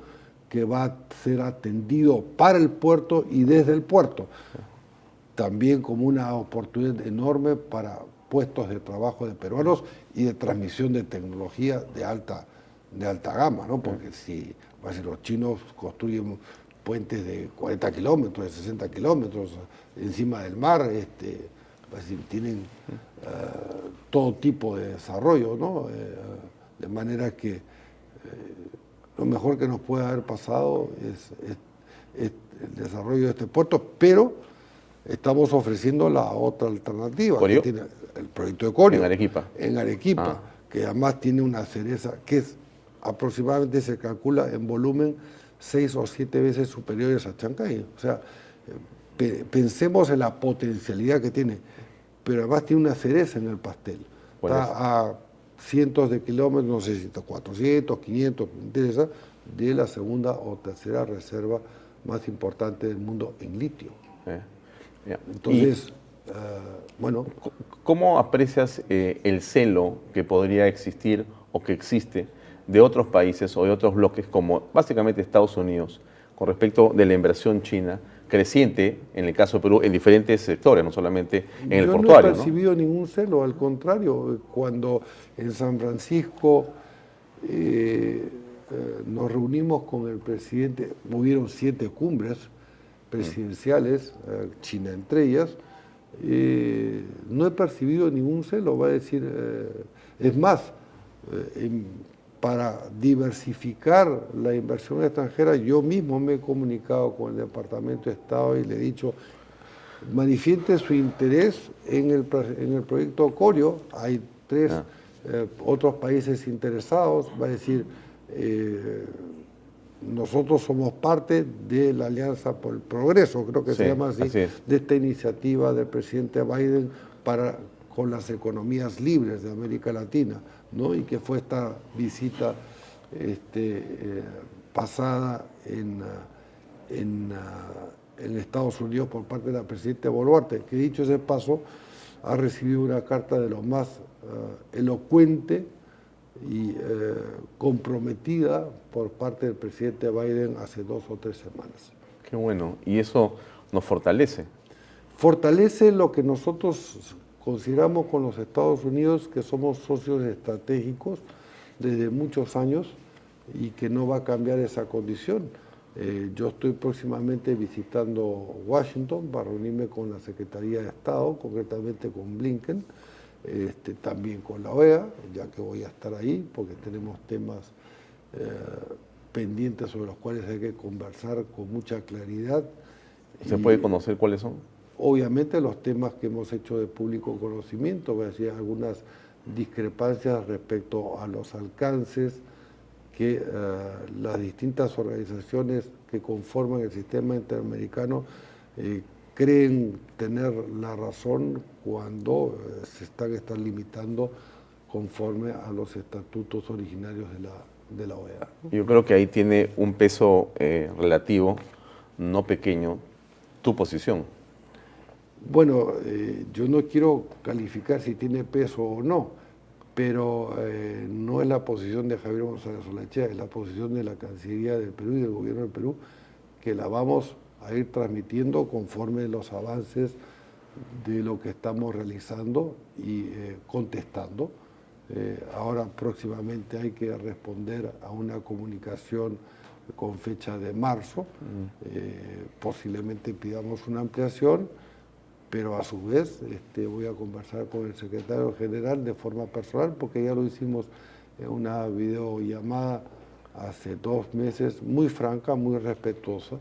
que va a ser atendido para el puerto y desde el puerto. También como una oportunidad enorme para puestos de trabajo de peruanos y de transmisión de tecnología de alta, de alta gama, ¿no? porque si, si los chinos construyen puentes de 40 kilómetros, de 60 kilómetros encima del mar, este, pues, tienen eh, todo tipo de desarrollo, ¿no? Eh, de manera que eh, lo mejor que nos puede haber pasado es, el desarrollo de este puerto, pero estamos ofreciendo la otra alternativa, que tiene el proyecto de Corio. En Arequipa. En Arequipa, ah. que además tiene una cereza que es aproximadamente se calcula en volumen seis o siete veces superiores a Chancay. O sea, pensemos en la potencialidad que tiene, pero además tiene una cereza en el pastel. Está a cientos de kilómetros, no sé si está 400, 500, interesa, de la segunda o tercera reserva más importante del mundo en litio. Eh, Entonces, eh, bueno. ¿Cómo aprecias eh, el celo que podría existir o que existe? de otros países o de otros bloques como básicamente Estados Unidos con respecto de la inversión china creciente, en el caso de Perú, en diferentes sectores, no solamente en el Yo portuario. No he percibido ningún celo, al contrario, cuando en San Francisco eh, eh, nos reunimos con el presidente, hubieron siete cumbres presidenciales, eh, China entre ellas, no he percibido ningún celo, va a decir, es más, para diversificar la inversión extranjera, yo mismo me he comunicado con el Departamento de Estado y le he dicho, manifieste su interés en el, en el proyecto Corio, hay tres ah. eh, otros países interesados, va a decir, eh, nosotros somos parte de la Alianza por el Progreso, creo que se llama así, de esta iniciativa del presidente Biden para con las economías libres de América Latina y que fue esta visita este, eh, pasada en, en, en, Estados Unidos por parte de la presidenta Boluarte, que dicho ese paso, ha recibido una carta de lo más eh, elocuente y eh, comprometida por parte del presidente Biden hace dos o tres semanas. Qué bueno, y eso nos fortalece. Fortalece lo que nosotros Consideramos con los Estados Unidos que somos socios estratégicos desde muchos años y que no va a cambiar esa condición. Eh, yo estoy próximamente visitando Washington para reunirme con la Secretaría de Estado, concretamente con Blinken, este, también con la OEA, ya que voy a estar ahí porque tenemos temas eh, pendientes sobre los cuales hay que conversar con mucha claridad. ¿Se puede conocer cuáles son? Obviamente los temas que hemos hecho de público conocimiento, decir algunas discrepancias respecto a los alcances que eh, las distintas organizaciones que conforman el sistema interamericano eh, creen tener la razón cuando eh, se están, están limitando conforme a los estatutos originarios de la, de la OEA. Yo creo que ahí tiene un peso relativo, no pequeño, tu posición. Bueno, eh, yo no quiero calificar si tiene peso o no, pero eh, no es la posición de Javier González Olachea, es la posición de la Cancillería del Perú y del Gobierno del Perú, que la vamos a ir transmitiendo conforme los avances de lo que estamos realizando y eh, contestando. ahora próximamente hay que responder a una comunicación con fecha de marzo, mm. posiblemente pidamos una ampliación pero a su vez este, voy a conversar con el secretario general de forma personal, porque ya lo hicimos en una videollamada hace dos meses, muy franca, muy respetuosa,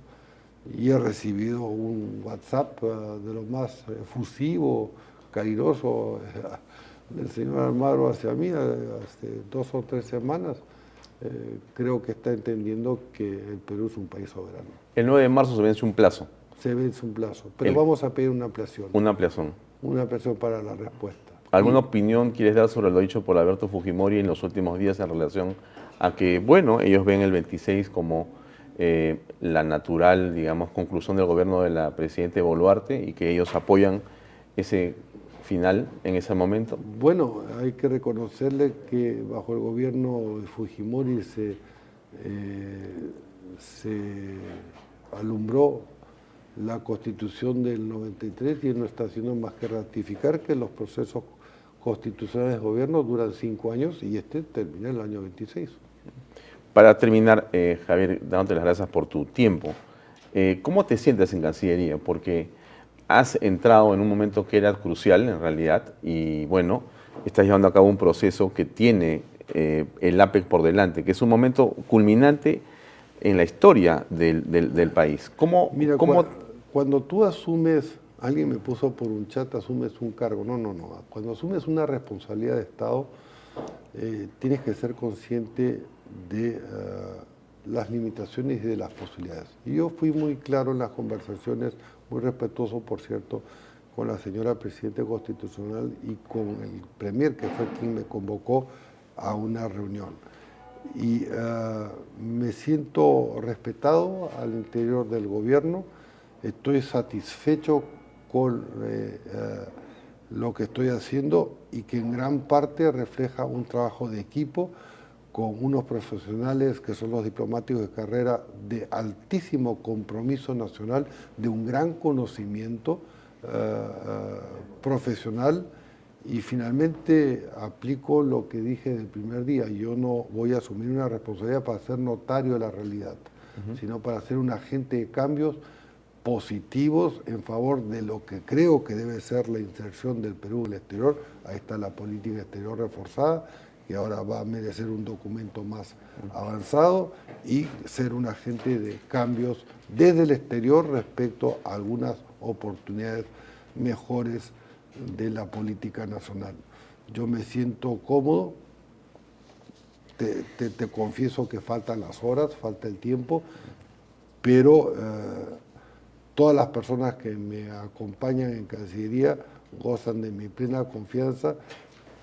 y he recibido un WhatsApp eh, de lo más efusivo, cariñoso eh, del señor Almagro hacia mí hace dos o tres semanas. Eh, creo que está entendiendo que el Perú es un país soberano. El 9 de marzo se vence un plazo se vence un plazo. Pero vamos a pedir una ampliación. Una ampliación. Una ampliación para la respuesta. ¿Alguna opinión quieres dar sobre lo dicho por Alberto Fujimori en los últimos días en relación a que, bueno, ellos ven el 26 como eh, la natural, digamos, conclusión del gobierno de la Presidenta Boluarte y que ellos apoyan ese final en ese momento? Bueno, hay que reconocerle que bajo el gobierno de Fujimori se, eh, se alumbró la constitución del 93 y no está haciendo más que ratificar que los procesos constitucionales de gobierno duran cinco años y este termina el año 26. Para terminar, eh, Javier, dándote las gracias por tu tiempo, eh, ¿cómo te sientes en Cancillería? Porque has entrado en un momento que era crucial en realidad y bueno, estás llevando a cabo un proceso que tiene eh, el APEC por delante, que es un momento culminante en la historia del, del, país. ¿Cómo, Mira, Cuando, tú asumes, alguien me puso por un chat, asumes un cargo. No, no, no. Cuando asumes una responsabilidad de Estado, eh, tienes que ser consciente de eh, las limitaciones y de las posibilidades. Y yo fui muy claro en las conversaciones, muy respetuoso, por cierto, con la señora Presidenta Constitucional y con el Premier, que fue quien me convocó a una reunión y eh, me siento respetado al interior del gobierno, estoy satisfecho con eh, eh, lo que estoy haciendo y que en gran parte refleja un trabajo de equipo con unos profesionales que son los diplomáticos de carrera de altísimo compromiso nacional, de un gran conocimiento eh, profesional. Y finalmente aplico lo que dije del primer día, yo no voy a asumir una responsabilidad para ser notario de la realidad, sino para ser un agente de cambios positivos en favor de lo que creo que debe ser la inserción del Perú en el exterior. Ahí está la política exterior reforzada, que ahora va a merecer un documento más avanzado y ser un agente de cambios desde el exterior respecto a algunas oportunidades mejores de la política nacional. Yo me siento cómodo, te, confieso que faltan las horas, falta el tiempo, pero eh, todas las personas que me acompañan en Cancillería gozan de mi plena confianza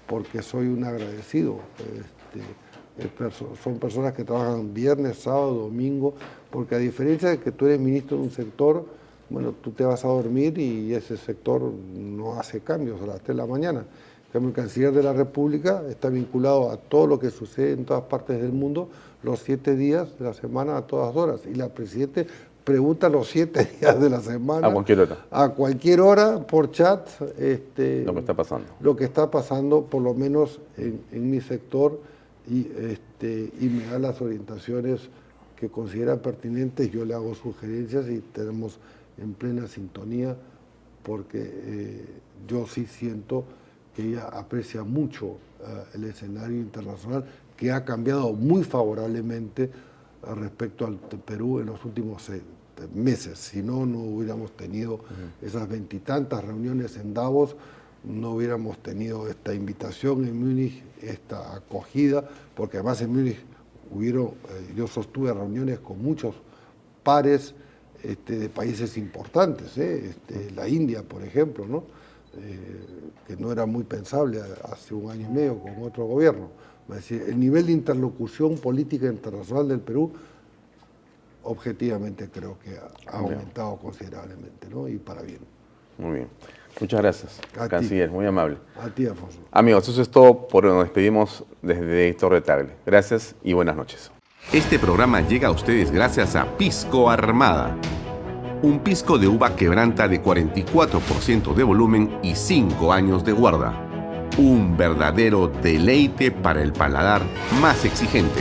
porque soy un agradecido. Este, son personas que trabajan viernes, sábado, domingo, porque a diferencia de que tú eres ministro de un sector, bueno, tú te vas a dormir y ese sector no hace cambios a las 3 de la mañana. el canciller de la República está vinculado a todo lo que sucede en todas partes del mundo los siete días de la semana a todas horas. Y la Presidente pregunta los siete *laughs* días de la semana. A cualquier hora. A cualquier hora, por chat. Este, lo que está pasando. Lo que está pasando, por lo menos en, mi sector, y, este, y me da las orientaciones que considera pertinentes. Yo le hago sugerencias y tenemos en plena sintonía porque eh, yo sí siento que ella aprecia mucho eh, el escenario internacional que ha cambiado muy favorablemente eh, respecto al Perú en los últimos meses. Si no, no hubiéramos tenido esas veintitantas reuniones en Davos, no hubiéramos tenido esta invitación en Múnich, esta acogida, porque además en Múnich hubieron, yo sostuve reuniones con muchos pares este, de países importantes, ¿eh? este, la India, por ejemplo, ¿no? Eh, que no era muy pensable hace un año y medio con otro gobierno. decir, el nivel de interlocución política internacional del Perú, objetivamente creo que ha, aumentado considerablemente, ¿no? y para bien. Muy bien. Muchas gracias, canciller, muy amable. A ti, Afonso. Amigos, eso es todo por hoy. Nos despedimos desde Torre Tagle. Gracias y buenas noches. Este programa llega a ustedes gracias a Pisco Armada. Un pisco de uva quebranta de 44% de volumen y 5 años de guarda. Un verdadero deleite para el paladar más exigente.